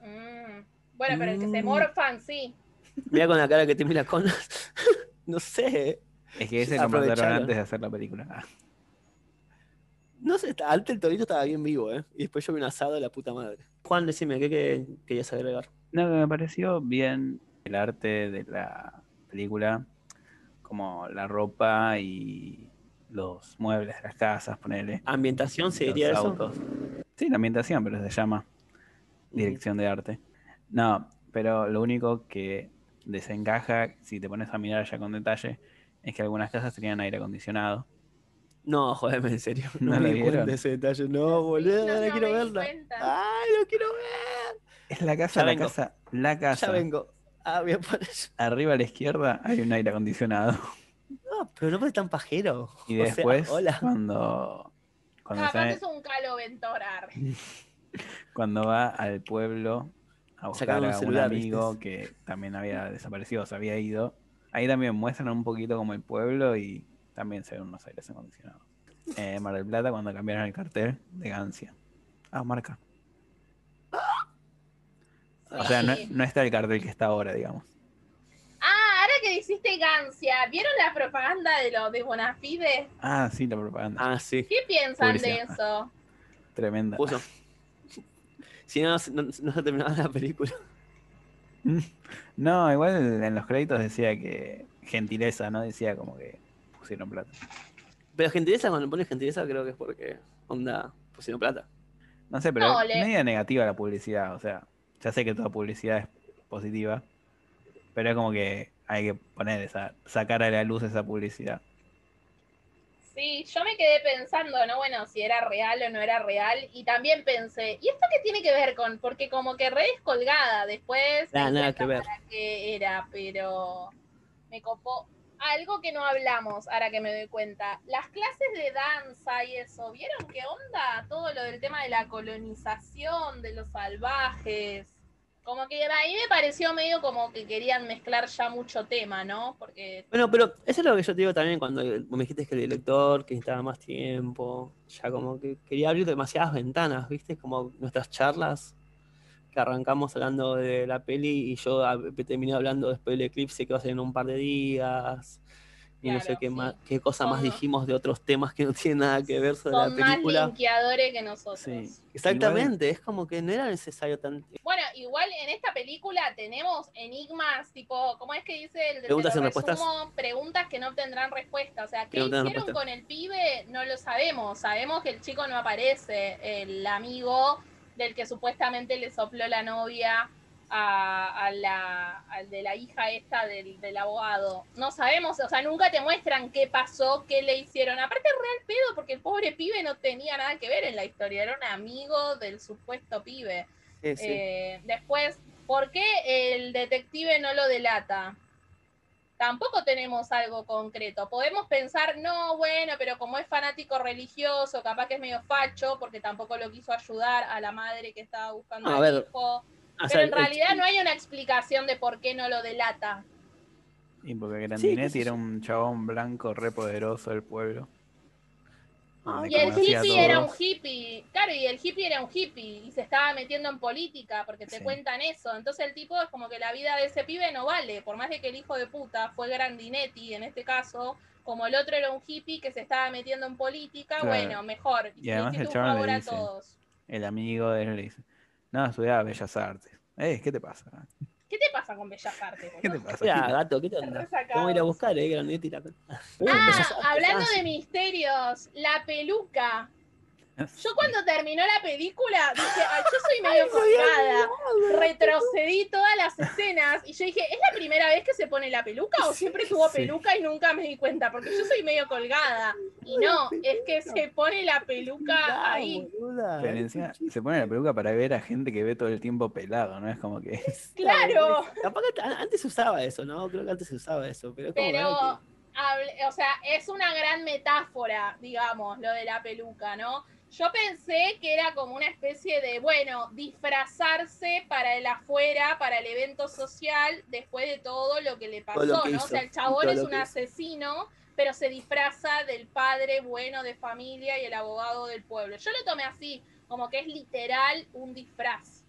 Mm. Bueno, pero el que se Mm. morfan, sí. Mira con la cara que te mira con. no sé. Es que ese lo mataron Aprovecharon. antes de hacer la película. Ah, No sé, antes el torito estaba bien vivo, ¿eh? Y después yo vi un asado de la puta madre. Juan, decime, ¿qué, qué querías agregar? No, me pareció bien el arte de la película, como la ropa y los muebles de las casas, ponerle. ¿Ambientación se los diría eso? autos. Sí, la ambientación, pero se llama dirección de arte. No, pero lo único que desencaja, si te pones a mirar ya con detalle, es que algunas casas tenían aire acondicionado. No, jodeme, en serio. No, ¿No me di cuenta ese detalle. No, boludo, no, quiero verla. cuenta. Ay, lo quiero ver. Es la casa, Ya la vengo. casa, la casa. Ya vengo. Ah, bien por eso. Arriba a la izquierda hay un aire acondicionado. No, pero no puede tan pajero. Y O sea, después, hola. cuando, cuando, Capaz sale- es un caloventorar. cuando va al pueblo a buscar Sacaron a un celular, amigo ¿viste? que también había desaparecido, se había ido. Ahí también muestran un poquito como el pueblo y también se ven unos aires acondicionados. Eh, Mar del Plata cuando cambiaron el cartel de Gancia. Ah, marca. O sea, no, no está el cartel que está ahora, digamos. Ah, ahora que dijiste Gancia, ¿vieron la propaganda de lo de Bonafide? Ah, sí, la propaganda. Ah, sí. ¿Qué piensan de eso? Tremenda. Puso. Si no, no, no se terminaba la película. No, igual en los créditos decía que gentileza, ¿no? Decía como que pusieron plata. Pero gentileza, cuando pones gentileza, creo que es porque, onda, pusieron plata. No sé, pero No, es le- media negativa la publicidad. O sea, ya sé que toda publicidad es positiva, pero es como que hay que poner esa, sacar a la luz esa publicidad. Sí, yo me quedé pensando, ¿no? Bueno, si era real o no era real. Y también pensé, ¿y esto qué tiene que ver con? Porque como que re descolgada después. Di nada que ver. para qué era, pero me copó. Algo que no hablamos, ahora que me doy cuenta. Las clases de danza y eso, ¿vieron qué onda? Todo lo del tema de la colonización, de los salvajes. Como que a mí me pareció medio como que querían mezclar ya mucho tema, ¿no? Porque Bueno, pero eso es lo que yo te digo también cuando me dijiste que el director, que necesitaba más tiempo, ya como que quería abrir demasiadas ventanas, ¿viste? Como nuestras charlas, que arrancamos hablando de la peli y yo terminé hablando después del eclipse que va a ser en un par de días. Y no sé qué sí. más, qué cosa más dijimos de otros temas que no tienen nada que ver sobre la son más película. linkeadores que nosotros. Sí. Exactamente, es como que no era necesario tan. Bueno, igual en esta película tenemos enigmas, tipo, ¿cómo es que dice el de Preguntas y respuestas. Preguntas que no obtendrán respuesta. O sea, ¿qué hicieron con el pibe? No lo sabemos. Sabemos que el chico no aparece, el amigo del que supuestamente le sopló la novia a, a la, al de la hija esta del, del abogado. No sabemos, o sea, nunca te muestran qué pasó, qué le hicieron. Aparte, real pedo, porque el pobre pibe no tenía nada que ver en la historia, era un amigo del supuesto pibe. Sí, sí. Eh, después, ¿por qué el detective no lo delata? Tampoco tenemos algo concreto. Podemos pensar, no, bueno, pero como es fanático religioso, capaz que es medio facho, porque tampoco lo quiso ayudar a la madre que estaba buscando A al ver, hijo. Pero sea, en el- realidad no hay una explicación de por qué no lo delata. Y porque Sí, Grandinetti sé era un chabón blanco re poderoso del pueblo. Donde Y el hippie era un hippie, claro, y el hippie era un hippie y se estaba metiendo en política porque te Sí. cuentan eso. Entonces el tipo es como que la vida de ese pibe no vale, por más de que el hijo de puta fue Grandinetti en este caso, como el otro era un hippie que se estaba metiendo en política, Claro. bueno, mejor. Y además el un le a todos. El amigo de él le dice, no, estudiaba Bellas Artes. Eh, ¿qué te pasa? ¿Qué te pasa con Bellas Artes? ¿Qué te pasa? Mira, Gil? gato, ¿qué te onda? A ir a buscar, eh, Grandinetti y la- Uh, Ah, hablando de misterios, la peluca. Yo cuando terminó la película dije, "Ay, yo soy medio colgada. Retrocedí todas las escenas y yo dije, ¿es la primera vez que se pone la peluca o siempre tuvo Sí. peluca y nunca me di cuenta? Porque yo soy medio colgada. Y no, es que se pone la peluca ahí. Pero encima se pone la peluca para ver a gente que ve todo el tiempo pelado, ¿no? Es como que Claro, antes se usaba eso, ¿no? Creo que antes se usaba eso, pero es como pero, raro hable- o sea, es una gran metáfora, digamos, lo de la peluca, ¿no? Yo pensé que era como una especie de, bueno, disfrazarse para el afuera, para el evento social, después de todo lo que le pasó, que ¿no? hizo, O sea, el chabón es un asesino, pero se disfraza del padre bueno de familia y el abogado del pueblo. Yo lo tomé así, como que es literal un disfraz.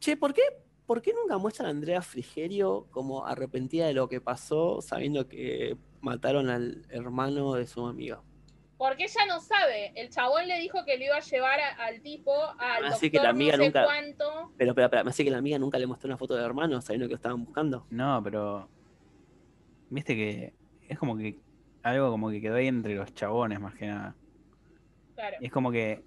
Che, ¿por qué, ¿por qué nunca muestran a Andrea Frigerio como arrepentida de lo que pasó, sabiendo que mataron al hermano de su amiga? Porque ella no sabe. El chabón le dijo que le iba a llevar al tipo al Así doctor que la amiga no sé nunca- cuánto. Pero, pero, pero, me hace que la amiga nunca le mostró una foto del hermano sabiendo que lo estaban buscando. No, pero. Viste que es como que. Algo como que quedó ahí entre los chabones más que nada. Claro. Y es como que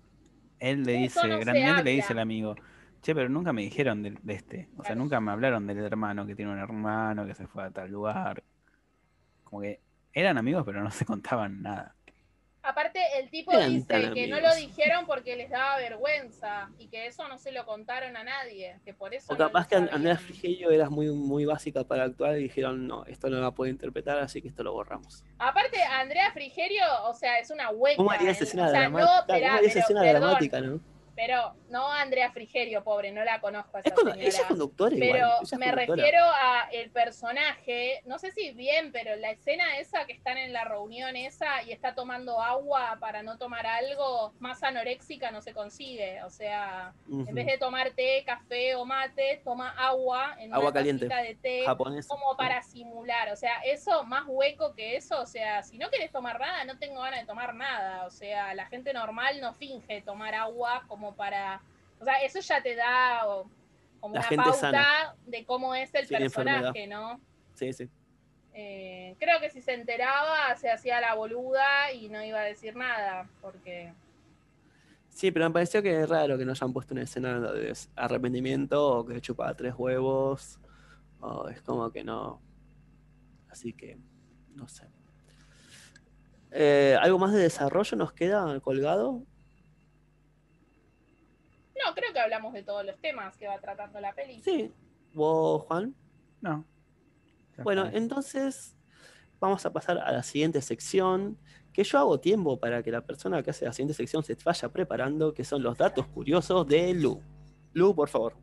él le Eso dice, no grandemente le dice al amigo, che, pero nunca me dijeron de, de este. O sea, nunca me hablaron del hermano que tiene un hermano que se fue a tal lugar. Como que eran amigos, pero no se contaban nada. Aparte, el tipo Eran dice que no lo dijeron porque les daba vergüenza y que eso no se lo contaron a nadie, que por eso O no capaz que And- Andrea sabían. Frigerio era muy, muy básica para actuar y dijeron, no, esto no la puede interpretar, así que esto lo borramos. Aparte, Andrea Frigerio, o sea, es una hueca. ¿Cómo haría esa ¿eh? escena dramática? no, ¿Cómo esperá, haría esa pero, no? Andrea Frigerio, pobre, no la conozco a esa Es señora. ella es conductora igual. Pero ella es me conductora. refiero a el personaje, no sé si bien, pero la escena esa que están en la reunión esa y está tomando agua para no tomar algo, más anoréxica no se consigue. O sea, en vez de tomar té, café o mate, toma agua en Agua una caliente. de té Japonés. como para simular. O sea, eso más hueco que eso. O sea, si no querés tomar nada, no tengo ganas de tomar nada. O sea, la gente normal no finge tomar agua como para. O sea, eso ya te da o, como La una pauta sana. de cómo es el Sin personaje, ¿no? Sí, sí. Eh, creo que si se enteraba, se hacía la boluda y no iba a decir nada, porque. Sí, pero me pareció que es raro que no hayan puesto una escena de arrepentimiento o que chupaba tres huevos. O es como que no. Así que, no sé. Eh, ¿Algo más de desarrollo nos queda colgado? No, creo que hablamos de todos los temas que va tratando la peli. Sí. ¿Vos, Juan? No. Bueno, entonces vamos a pasar a la siguiente sección, que yo hago tiempo para que la persona que hace la siguiente sección se vaya preparando, que son los datos curiosos de Lu. Lu, por favor.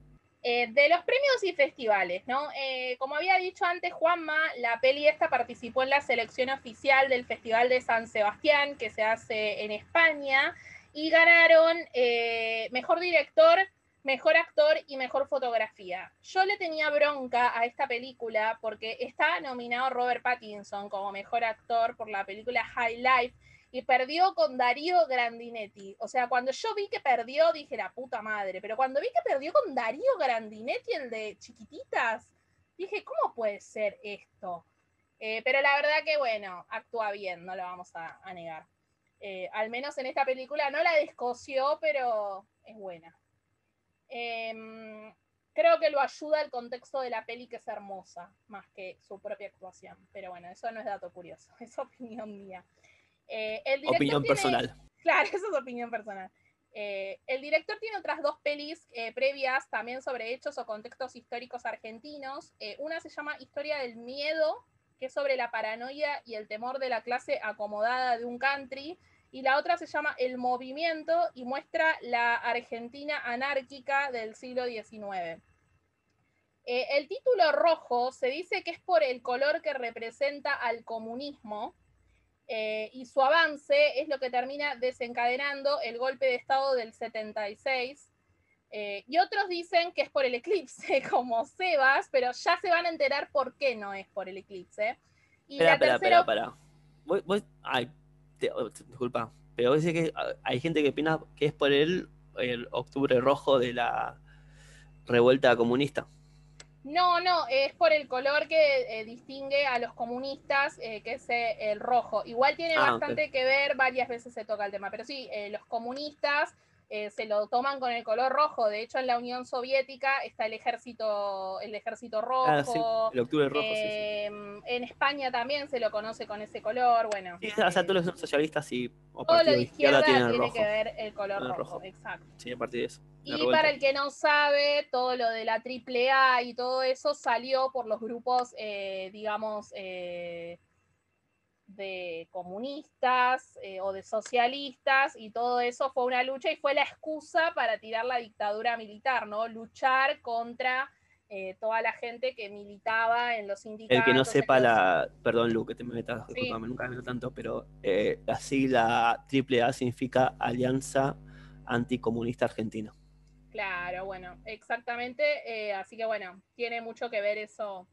Eh, de los premios y festivales, ¿no? Eh, como había dicho antes Juanma, la peli esta participó en la selección oficial del Festival de San Sebastián, que se hace en España, y ganaron eh, mejor director, mejor actor y mejor fotografía. Yo le tenía bronca a esta película porque está nominado Robert Pattinson como mejor actor por la película High Life y perdió con Darío Grandinetti. O sea, cuando yo vi que perdió, dije la puta madre. Pero cuando vi que perdió con Darío Grandinetti, el de Chiquititas, dije, ¿cómo puede ser esto? Eh, pero la verdad que, bueno, actúa bien, no lo vamos a, a negar. Eh, al menos en esta película no la descoció, pero es buena. Em, creo que lo ayuda el contexto de la peli, que es hermosa, más que su propia actuación. Pero bueno, eso no es dato curioso, es opinión mía. Eh, el Opinión tiene- personal. Claro, eso es opinión personal. Eh, el director tiene otras dos pelis eh, previas también sobre hechos o contextos históricos argentinos. Una se llama Historia del Miedo, que es sobre la paranoia y el temor de la clase acomodada de un country. Y la otra se llama El Movimiento y muestra la Argentina anárquica del siglo XIX. Eh, el título rojo se dice que es por el color que representa al comunismo, eh, y su avance es lo que termina desencadenando el golpe de Estado del 76. Eh, y otros dicen que es por el eclipse, como Sebas, pero ya se van a enterar por qué no es por el eclipse. Y Espera, la espera, tercera, espera, espera. Vos- vos- ay, te- te- disculpa, pero vos decís que ah, hay gente que opina que es por el, el octubre rojo de la revuelta comunista. No, no, es por el color que eh, distingue a los comunistas, eh, que es eh, el rojo. Igual tiene Ah, bastante que ver, varias veces se toca el tema, pero sí, los comunistas eh, se lo toman con el color rojo. De hecho, en la Unión Soviética está el ejército, el ejército rojo. Ah, sí, el octubre rojo, sí, sí. eh, En España también se lo conoce con ese color. Bueno, o sea, todos los socialistas y o todo lo de izquierda tiene rojo. que ver el color rojo, rojo. exacto. Sí, a partir de eso. Y revuelta. para el que no sabe, todo lo de la AAA y todo eso salió por los grupos, eh, digamos, eh, de comunistas eh, o de socialistas, y todo eso fue una lucha y fue la excusa para tirar la dictadura militar, ¿no? Luchar contra eh, toda la gente que militaba en los sindicatos. El que no sepa la. Perdón, Lu, que te metas, Sí. nunca me meto tanto, pero eh, la sigla AAA significa Alianza Anticomunista Argentina. Claro, bueno, exactamente. eh, así que bueno, tiene mucho que ver eso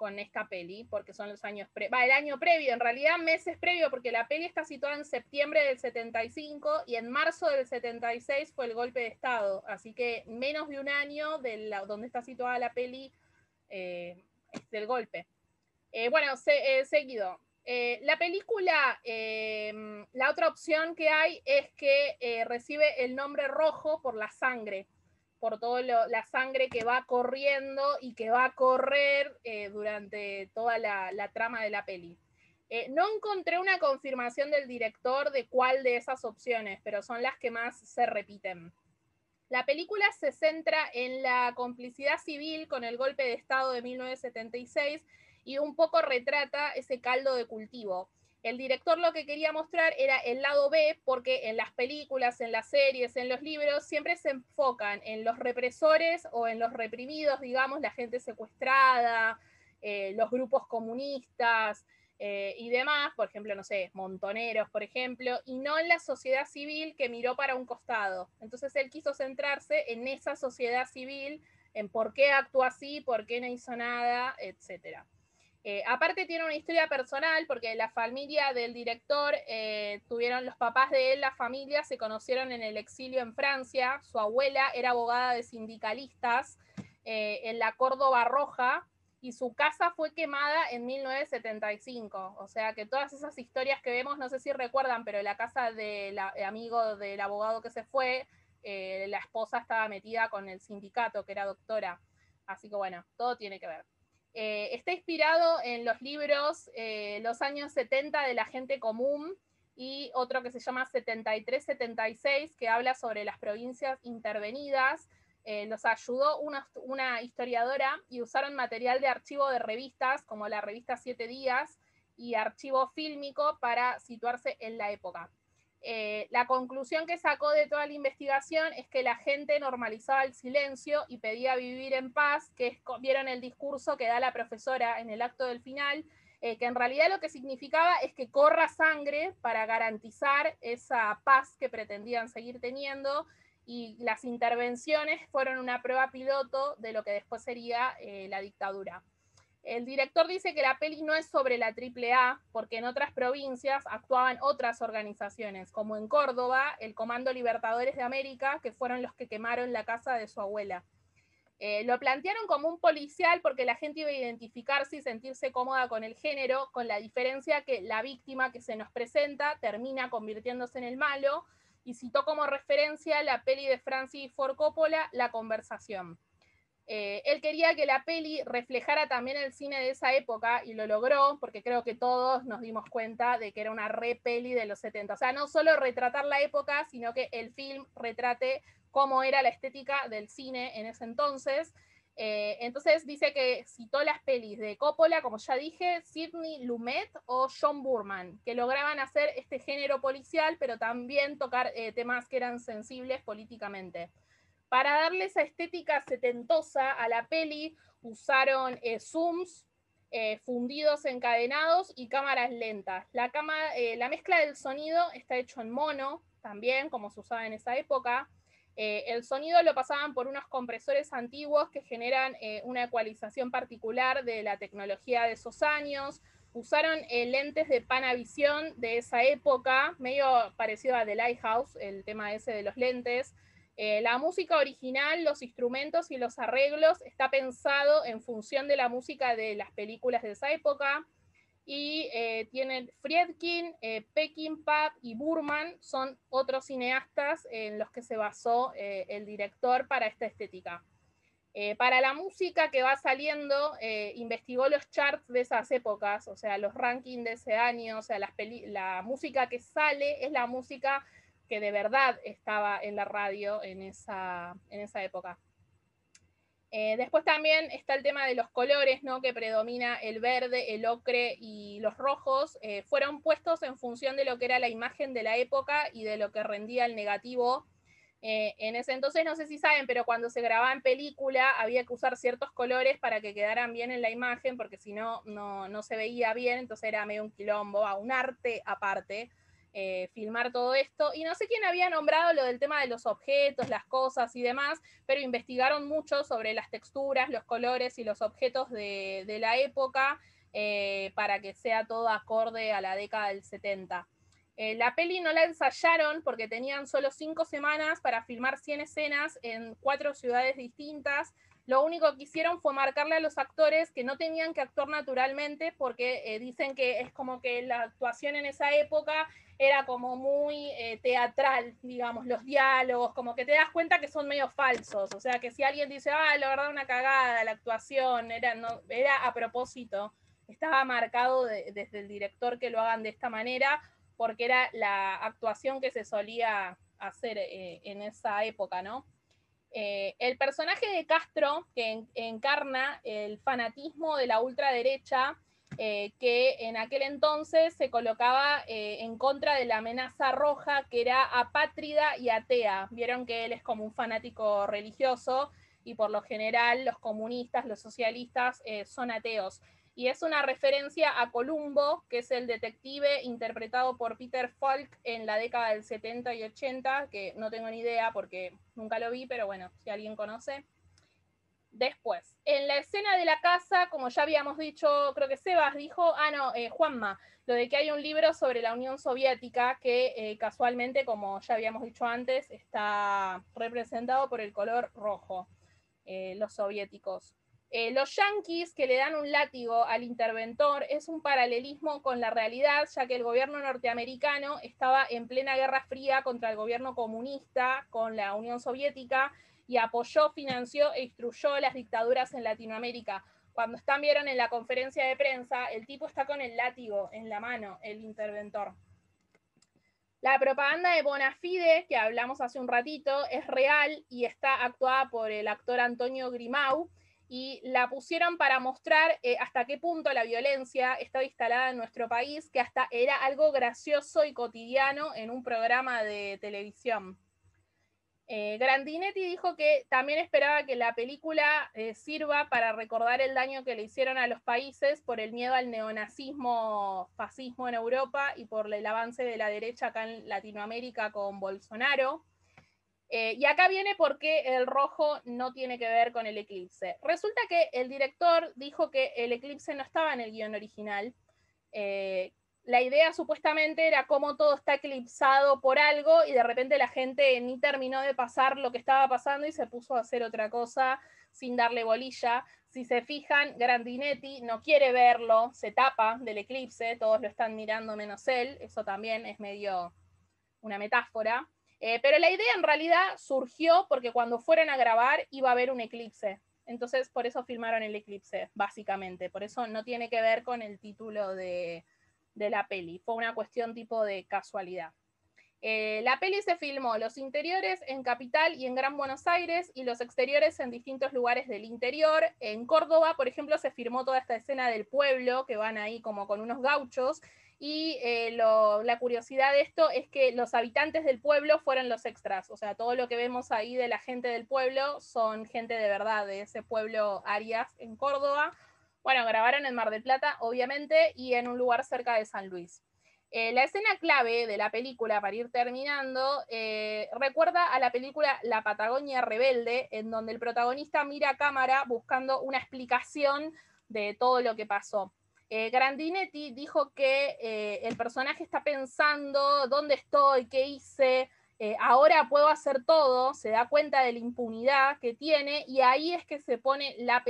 con esta peli, porque son los años, pre va, el año previo, en realidad meses previo, porque la peli está situada en septiembre del 75 y en marzo del 76 fue el golpe de Estado, así que menos de un año de donde está situada la peli eh, del golpe. Eh, bueno, se, seguido. la película, la otra opción que hay es que recibe el nombre rojo por la sangre por toda la sangre que va corriendo y que va a correr eh, durante toda la, trama de la peli. Eh, no encontré una confirmación del director de cuál de esas opciones, pero son las que más se repiten. La película se centra en la complicidad civil con el golpe de Estado de 1976 y un poco retrata ese caldo de cultivo el director lo que quería mostrar era el lado B, porque en las películas, en las series, en los libros, siempre se enfocan en los represores o en los reprimidos, digamos, la gente secuestrada, eh, los grupos comunistas eh, y demás, por ejemplo, no sé, montoneros, por ejemplo, y no en la sociedad civil que miró para un costado. Entonces él quiso centrarse en esa sociedad civil, en por qué actuó así, por qué no hizo nada, etcétera. Eh, aparte tiene una historia personal porque la familia del director eh, tuvieron los papás de él, la familia se conocieron en el exilio en Francia. Su abuela era abogada de sindicalistas eh, en la Córdoba Roja y su casa fue quemada en 1975. O sea que todas esas historias que vemos, no sé si recuerdan, pero la casa del amigo del abogado que se fue, la esposa estaba metida con el sindicato, que era doctora. Así que bueno, todo tiene que ver. Eh, está inspirado en los libros eh, Los años 70 de la gente común y otro que se llama 73-76, que habla sobre las provincias intervenidas. Eh, los ayudó una, una, historiadora y usaron material de archivo de revistas, como la revista Siete Días, y archivo fílmico para situarse en la época. Eh, la conclusión que sacó de toda la investigación es que la gente normalizaba el silencio y pedía vivir en paz, que vieron el discurso que da la profesora en el acto del final, eh, que en realidad lo que significaba es que corra sangre para garantizar esa paz que pretendían seguir teniendo y las intervenciones fueron una prueba piloto de lo que después sería eh, la dictadura. El director dice que la peli no es sobre la AAA, porque en otras provincias actuaban otras organizaciones, como en Córdoba, el Comando Libertadores de América, que fueron los que quemaron la casa de su abuela. Eh, lo plantearon como un policial porque la gente iba a identificarse y sentirse cómoda con el género, con la diferencia que la víctima que se nos presenta termina convirtiéndose en el malo, y citó como referencia la peli de Francis Ford Coppola, La conversación. Eh, él quería que la peli reflejara también el cine de esa época y lo logró, porque creo que todos nos dimos cuenta de que era una re peli de los 70. O sea, no solo retratar la época, sino que el film retrate cómo era la estética del cine en ese entonces. Eh, entonces dice que citó las pelis de Coppola, como ya dije, Sidney Lumet o John Burman, que lograban hacer este género policial, pero también tocar eh, temas que eran sensibles políticamente. Para darle esa estética setentosa a la peli, usaron eh, zooms, eh, fundidos encadenados y cámaras lentas. La, eh, la, mezcla del sonido está hecho en mono, también, como se usaba en esa época. el sonido lo pasaban por unos compresores antiguos que generan una ecualización particular de la tecnología de esos años. Usaron lentes de Panavision de esa época, medio parecido a The Lighthouse, el tema ese de los lentes. Eh, la música original, los instrumentos y los arreglos está pensado en función de la música de las películas de esa época. Y eh, tienen Friedkin, eh, Peckinpah y Burman, son otros cineastas en los que se basó el director para esta estética. para la música que va saliendo, investigó los charts de esas épocas, o sea, los rankings de ese año, o sea, la música que sale es la música que de verdad estaba en la radio en esa, en esa época. Eh, después también está el tema de los colores, ¿no? que predomina el verde, el ocre y los rojos. Eh, fueron puestos en función de lo que era la imagen de la época y de lo que rendía el negativo. Eh, en ese entonces, no sé si saben, pero cuando se grababa en película había que usar ciertos colores para que quedaran bien en la imagen, porque si no, no, se veía bien, entonces era medio un quilombo, a un arte aparte. Eh, filmar todo esto. Y no sé quién había nombrado lo del tema de los objetos, las cosas y demás, pero investigaron mucho sobre las texturas, los colores y los objetos de, la época eh, para que sea todo acorde a la década del 70. Eh, la peli no la ensayaron porque tenían solo cinco semanas para filmar 100 escenas en cuatro ciudades distintas. Lo único que hicieron fue marcarle a los actores que no tenían que actuar naturalmente porque dicen que es como que la actuación en esa época era como muy eh, teatral, digamos, los diálogos, como que te das cuenta que son medio falsos, o sea, que si alguien dice, ah, la verdad una cagada, la actuación, era, no, era a propósito, estaba marcado desde el director que lo hagan de esta manera, porque era la actuación que se solía hacer eh, en esa época, ¿no? Eh, el personaje de Castro, que encarna el fanatismo de la ultraderecha, eh, que en aquel entonces se colocaba eh, en contra de la amenaza roja, que era apátrida y atea. Vieron que él es como un fanático religioso y por lo general los comunistas, los socialistas son ateos. Y es una referencia a Columbo, que es el detective interpretado por Peter Falk en la década del 70 y 80, que no tengo ni idea porque nunca lo vi, pero bueno, si alguien conoce. Después, en la escena de la casa, como ya habíamos dicho, creo que Sebas dijo, ah, no, eh, Juanma, lo de que hay un libro sobre la Unión Soviética que eh, casualmente, como ya habíamos dicho antes, está representado por el color rojo, eh, los soviéticos. Los yanquis que le dan un látigo al interventor es un paralelismo con la realidad, ya que el gobierno norteamericano estaba en plena guerra fría contra el gobierno comunista, con la Unión Soviética, y apoyó, financió e instruyó las dictaduras en Latinoamérica. Cuando están, vieron en la conferencia de prensa, el tipo está con el látigo en la mano, el interventor. La propaganda de Bonafide, que hablamos hace un ratito, es real y está actuada por el actor Antonio Grimau y la pusieron para mostrar eh, hasta qué punto la violencia estaba instalada en nuestro país, que hasta era algo gracioso y cotidiano en un programa de televisión. Eh, Grandinetti dijo que también esperaba que la película eh, sirva para recordar el daño que le hicieron a los países por el miedo al neonazismo, fascismo en Europa y por el avance de la derecha acá en Latinoamérica con Bolsonaro. Eh, y acá viene porque el rojo no tiene que ver con el eclipse. Resulta que el director dijo que el eclipse no estaba en el guion original, la idea supuestamente era cómo todo está eclipsado por algo y de repente la gente ni terminó de pasar lo que estaba pasando y se puso a hacer otra cosa sin darle bolilla. Si se fijan, Grandinetti no quiere verlo, se tapa del eclipse, todos lo están mirando menos él, eso también es medio una metáfora. Eh, pero la idea en realidad surgió porque cuando fueron a grabar iba a haber un eclipse. Entonces, por eso filmaron el eclipse, básicamente. Por eso no tiene que ver con el título de, de la peli. Fue una cuestión tipo de casualidad. Eh, la peli se filmó los interiores en Capital y en Gran Buenos Aires y los exteriores en distintos lugares del interior. En Córdoba, por ejemplo, se filmó toda esta escena del pueblo, que van ahí como con unos gauchos. Y eh, la curiosidad de esto es que los habitantes del pueblo fueron los extras. O sea, todo lo que vemos ahí de la gente del pueblo son gente de verdad, de ese pueblo Arias en Córdoba bueno, grabaron en Mar del Plata, obviamente, y en un lugar cerca de San Luis. Eh, la escena clave de la película, para ir terminando, eh, recuerda a la película La Patagonia Rebelde, en donde el protagonista mira a cámara buscando una explicación de todo lo que pasó. Eh, Grandinetti dijo que el personaje está pensando dónde estoy, qué hice, eh, ahora puedo hacer todo, se da cuenta de la impunidad que tiene y ahí es que se pone la,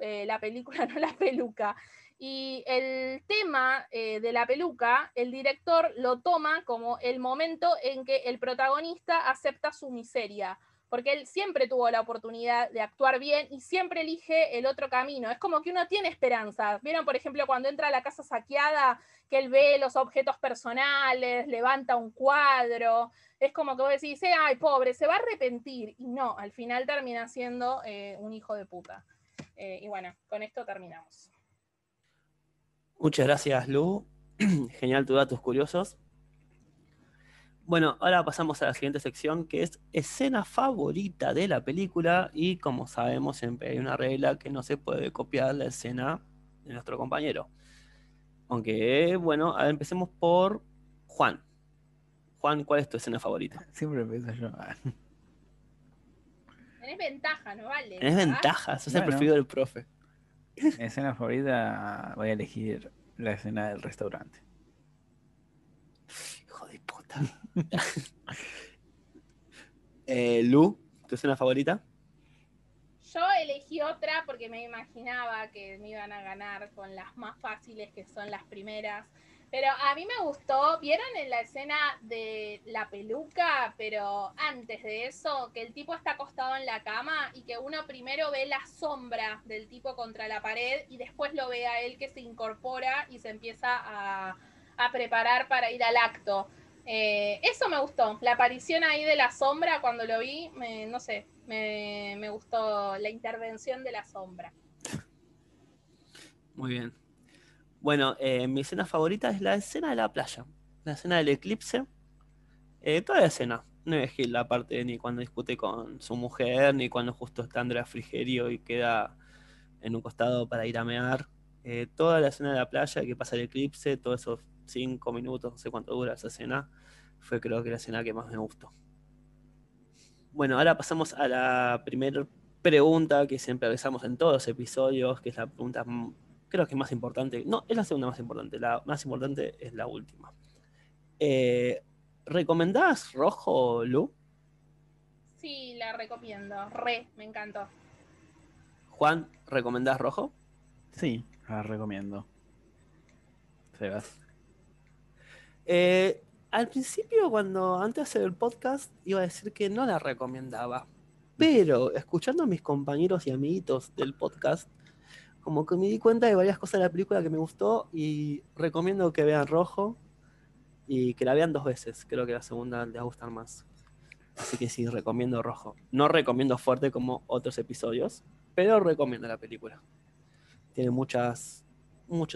eh, la película, no la peluca. Y el tema eh, de la peluca, el director lo toma como el momento en que el protagonista acepta su miseria porque él siempre tuvo la oportunidad de actuar bien y siempre elige el otro camino. Es como que uno tiene esperanzas. Vieron, por ejemplo, cuando entra a la casa saqueada, que él ve los objetos personales, levanta un cuadro. Es como que vos decís, ay, pobre, se va a arrepentir. Y no, al final termina siendo eh, un hijo de puta. Eh, y bueno, con esto terminamos. Muchas gracias, Lu. Genial tus datos curiosos. Bueno, ahora pasamos a la siguiente sección que es escena favorita de la película y como sabemos siempre hay una regla que no se puede copiar la escena de nuestro compañero. Aunque, bueno, empecemos por Juan. Juan, ¿cuál es tu escena favorita? Siempre empiezo yo. Tenés ventaja, no vale. Tenés ventajas, sos el Bueno. preferido del profe. Mi escena favorita, voy a elegir la escena del restaurante. Hijo de puta. eh, Lu, ¿tu escena favorita? Yo elegí otra porque me imaginaba que me iban a ganar con las más fáciles que son las primeras. Pero a mí me gustó, ¿vieron en la escena de la peluca? Pero antes de eso, que el tipo está acostado en la cama y que uno primero ve la sombra del tipo contra la pared y después lo ve a él que se incorpora y se empieza a, a preparar para ir al acto. Eh, eso me gustó, la aparición ahí de la sombra cuando lo vi, me, no sé, me, me, gustó la intervención de la sombra. Muy bien. Bueno, eh, mi escena favorita es la escena de la playa, la escena del eclipse. Eh, toda la escena, no es que la parte ni cuando discute con su mujer, ni cuando justo está Andrea Frigerio y queda en un costado para ir a mear. Eh, toda la escena de la playa que pasa el eclipse, todo eso 5 minutos, no sé cuánto dura esa escena, fue creo que la escena que más me gustó. Bueno, ahora pasamos a la primera pregunta que siempre realizamos en todos los episodios, que es la pregunta creo que más importante, no, es la segunda más importante, la más importante es la última. Eh, ¿Recomendás Rojo, Lu? Sí, la recomiendo, re, me encantó. Juan, ¿recomendás Rojo? Sí, la recomiendo. Sebas. Eh, al principio, cuando antes de hacer el podcast, iba a decir que no la recomendaba. Pero escuchando a mis compañeros y amiguitos del podcast, como que me di cuenta de varias cosas de la película que me gustó y recomiendo que vean Rojo y que la vean dos veces. Creo que la segunda les va a gustar más. Así que sí, recomiendo Rojo. No recomiendo fuerte como otros episodios, pero recomiendo la película. Tiene muchos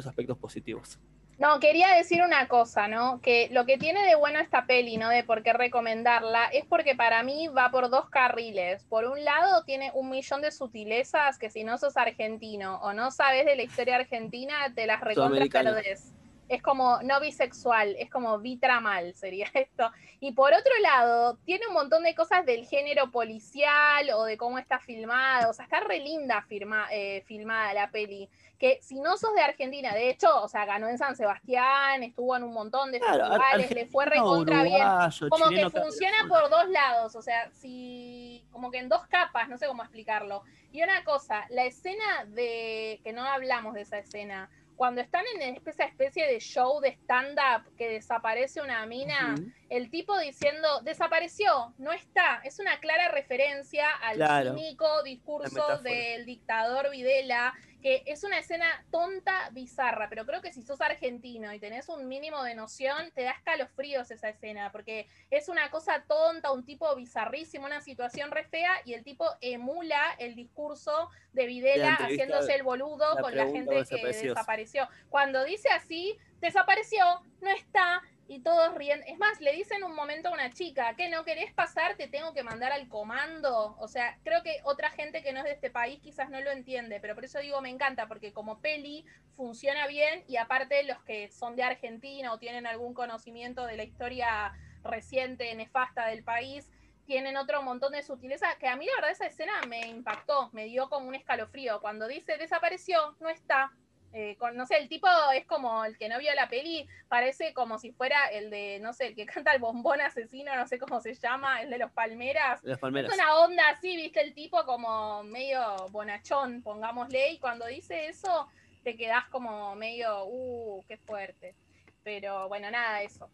aspectos positivos. No, quería decir una cosa, ¿no? Que lo que tiene de bueno esta peli, ¿no? De por qué recomendarla, es porque para mí va por dos carriles. Por un lado, tiene un millón de sutilezas que si no sos argentino o no sabes de la historia argentina, te las recontra perdés. Es como no bisexual, es como bitramal sería esto. Y por otro lado, tiene un montón de cosas del género policial o de cómo está filmada. O sea, está re linda firma- eh, filmada la peli que si no sos de Argentina, de hecho, o sea, ganó en San Sebastián, estuvo en un montón de Claro, ar- festivales, le fue recontra bien. Como que chileno, funciona por dos lados, o sea, si como que en dos capas, no sé cómo explicarlo. Y una cosa, la escena de que no hablamos de esa escena, cuando están en esa especie de show de stand-up que desaparece una mina, el tipo diciendo desapareció, no está. Es una clara referencia al Claro. cínico discurso del dictador Videla, que es una escena tonta, bizarra, pero creo que si sos argentino y tenés un mínimo de noción, te da escalofríos esa escena, porque es una cosa tonta, un tipo bizarrísimo, una situación re fea, y el tipo emula el discurso de Videla haciéndose el boludo la con la gente que desapareció. Cuando dice así, desapareció, no está, y todos ríen. Es más, le dicen un momento a una chica, que no querés pasar, te tengo que mandar al comando. O sea, creo que otra gente que no es de este país quizás no lo entiende, pero por eso digo me encanta, porque como peli funciona bien y aparte los que son de Argentina o tienen algún conocimiento de la historia reciente, nefasta del país, tienen otro montón de sutileza, que a mí la verdad esa escena me impactó, me dio como un escalofrío. Cuando dice desapareció, no está. Eh, con, no sé, el tipo es como el que no vio la peli, parece como si fuera el de, no sé, el que canta el bombón asesino, no sé cómo se llama, el de los palmeras. Las Es una onda así, viste, el tipo como medio bonachón, pongámosle, y cuando dice eso, te quedás como medio, uh, qué fuerte. Pero bueno, nada, eso.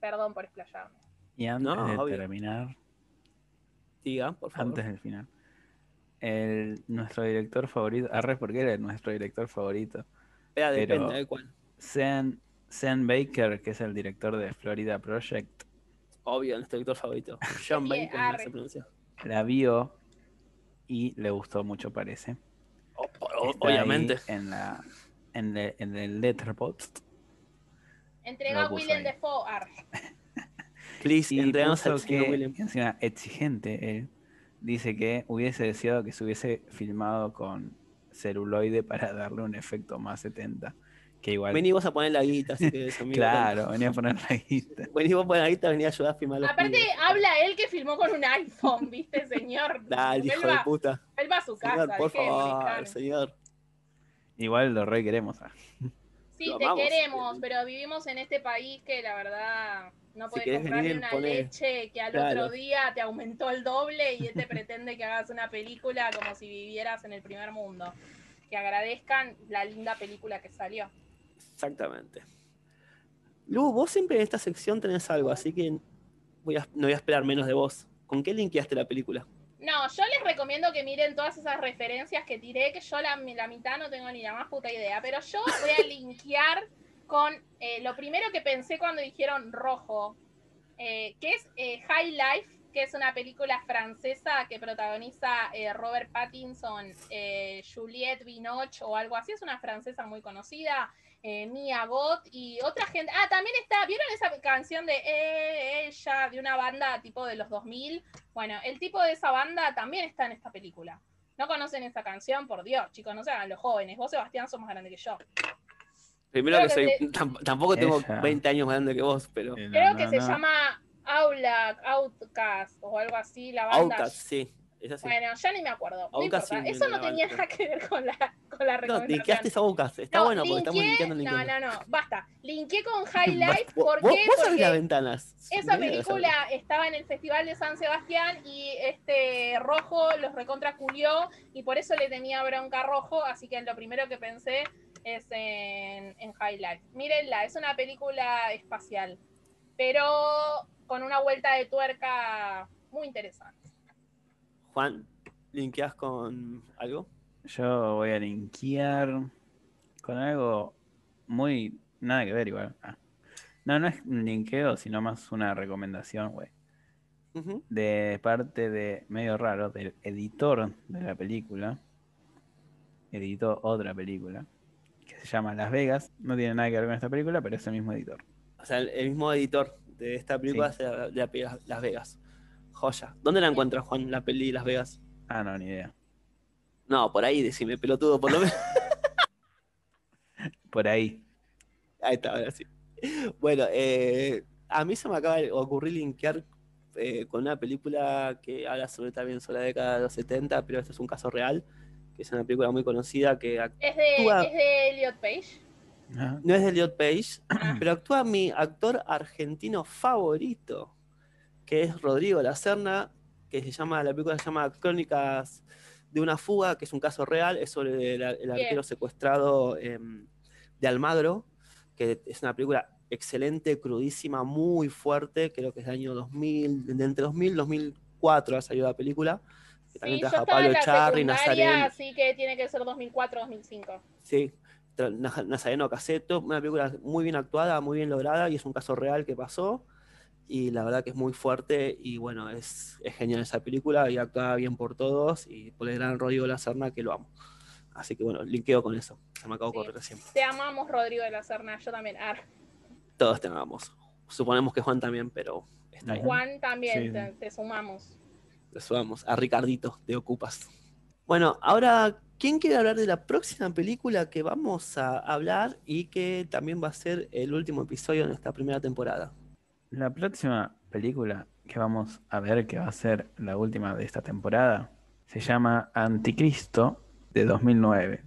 Perdón por explayarme. Y antes No, de obvio. terminar, Diga, por favor. antes del final, el, nuestro director favorito, arre porque era nuestro director favorito, pero- depende de cuál. Sean, Sean Baker, que es el director de Florida Project, Obvio, nuestro director favorito. John Bien, Bacon, no arre. se pronuncia. la vio y le gustó mucho, parece. O- o- Está ahí obviamente. En, la, en, el, en el Letterboxd. Entrega a William. Defoe. ar. Please, puso al señor que, William. encima exigente, él dice que hubiese deseado que se hubiese filmado con celuloide para darle un efecto más 70. Que igual. Vení vos a poner la guita, así que eso, amigo. claro, venía a poner la guita. Vení vos a poner la guita, vení a ayudar a filmar los Aparte, pibes. habla él que filmó con un iPhone, ¿viste, señor? Dale, hijo de va, puta. él va a su casa, Señor, por de favor, señor. Igual lo re queremos. ah. Sí, Lo te amamos. queremos, pero vivimos en este país que la verdad no Si puedes comprarle venir, una leche que al Claro. otro día te aumentó el doble y él te pretende que hagas una película como si vivieras en el primer mundo. Que agradezcan la linda película que salió. Exactamente. Lu, vos siempre en esta sección tenés algo, así que voy a- no voy a esperar menos de vos. ¿Con qué linkeaste la película? No, yo les recomiendo que miren todas esas referencias que tiré, que yo la, la mitad no tengo ni la más puta idea, pero yo voy a linkear con eh, lo primero que pensé cuando dijeron rojo, eh, que es eh, High Life, que es una película francesa que protagoniza Robert Pattinson, Juliette Binoche o algo así, es una francesa muy conocida, Mia Gott y otra gente. Ah, también está, ¿vieron esa canción de ella, de una banda tipo de los 2000? Bueno, el tipo de esa banda también está en esta película. ¿No conocen esa canción? Por Dios, chicos, no se hagan los jóvenes. Vos, Sebastián, sos más grande que yo. Primero Creo que que soy, tam- tampoco tengo Ella. 20 años más grande que vos, pero Eh, no, Creo no, que se no. llama Aula, Outcast o algo así, la banda. Outcast, sí. Es así. Bueno, ya ni me acuerdo. No Outcast importa. sí, Eso no tenía nada que ver con la, con la No, recomendación. linkeaste esa Outcast. Está No, bueno porque estamos linkeé- linkeando, No, linkeando. no, no, basta. Linkeé con High. Life. Vos- ¿Por vos- qué? vos abrís Porque las ventanas. esa a película estaba en el Festival de San Sebastián y este Rojo los recontra culió y por eso le tenía bronca a Rojo, así que lo primero que pensé es en, en High Life. Mírenla, es una película espacial, pero con una vuelta de tuerca muy interesante. Juan, ¿linkeás con algo? Yo voy a linkear con algo muy. Nada que ver, igual. Ah. No, no es un linkeo, sino más una recomendación, güey. De parte de. medio raro, del editor de la película. Editó otra película. Que se llama Las Vegas. No tiene nada que ver con esta película, pero es el mismo editor. O sea, el, mismo editor de esta película Sí. es de la, Las Vegas. Joya. ¿Dónde la encuentras, Juan, la peli Las Vegas? Ah, no, ni idea. No, por ahí, decime, pelotudo, por lo menos. Por ahí. Ahí está, ahora sí. Bueno, eh, a mí se me acaba de ocurrir linkear eh, con una película que habla sobre también sobre la década de los 70, pero este es un caso real, que es una película muy conocida que ac- Es de, Actúa- es de Elliot Page. Ah, no es de Elliot Page, Ah. pero actúa mi actor argentino favorito, que es Rodrigo La Serna, que se llama, la película se llama Crónicas de una fuga, que es un caso real, es sobre el, el arquero secuestrado em, de Almagro, que es una película excelente, crudísima, muy fuerte, creo que es del año 2000, de entre 2000 y 2004 ha salido la película. Sí, también yo trabaja en Pablo la Charri, Nazareno, así que tiene que ser 2004-2005. sí, Nazareno Caseto, una película muy bien actuada, muy bien lograda y es un caso real que pasó. Y la verdad que es muy fuerte y bueno, es, es genial esa película y actúa bien por todos y por el gran Rodrigo La Serna que lo amo. Así que bueno, linkeo con eso. Se me acabó de Sí. correr recién. Te amamos, Rodrigo de la Serna, yo también. Todos te amamos. Suponemos que Juan también, pero está ahí. Juan también, Sí. te, te sumamos. Lo subamos. A Ricardito, te ocupas. Bueno, ahora, ¿quién quiere hablar de la próxima película que vamos a hablar y que también va a ser el último episodio de esta primera temporada? La próxima película que vamos a ver, que va a ser la última de esta temporada, se llama Anticristo de 2009.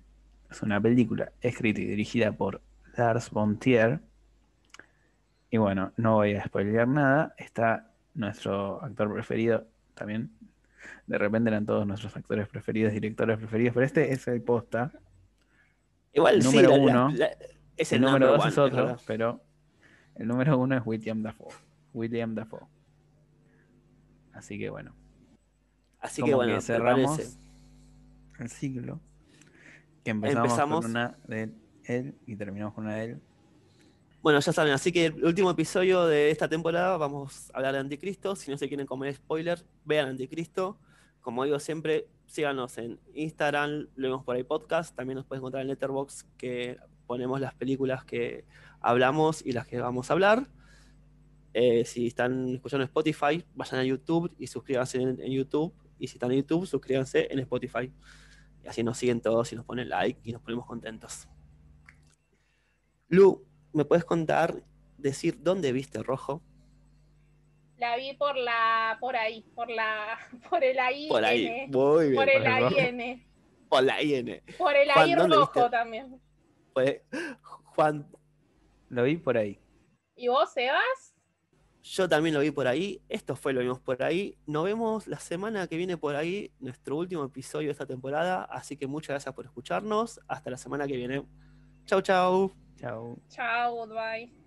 Es una película escrita y dirigida por Lars von Trier. Y bueno, no voy a spoilear nada. Está nuestro actor preferido también. De repente eran todos nuestros actores preferidos, directores preferidos, pero este es el posta. Igual El número la- uno. la- es El, el, número dos one, es otro, pero el número uno es William Dafoe. William Dafoe. Así que bueno, Así como que bueno, que cerramos el siglo. Que empezamos Empezamos- con una de él y terminamos con una de él. Bueno, ya saben, así que el último episodio de esta temporada vamos a hablar de Anticristo. Si no se quieren comer spoiler, vean Anticristo. Como digo siempre, síganos en Instagram, lo vemos por ahí podcast. También nos pueden encontrar en Letterboxd que ponemos las películas que hablamos y las que vamos a hablar. Eh, si están escuchando Spotify, vayan a YouTube y suscríbanse en YouTube. Y si están en YouTube, suscríbanse en Spotify. Y así nos siguen todos y nos ponen like y nos ponemos contentos. Lu, ¿me puedes contar, decir dónde viste rojo? La vi por la, por ahí, por la, por el ahí. Por ahí, muy bien. Por el por el rojo. AIN. Por la IN. Por el ¿dónde rojo viste? también. Pues, Juan, Lo vi por ahí. ¿Y vos, Sebas? yo también lo vi por ahí. Esto fue lo vimos por ahí. Nos vemos la semana que viene por ahí, nuestro último episodio de esta temporada. Así que muchas gracias por escucharnos. Hasta la semana que viene. Chau, chau. Tchau. Tchau, bye.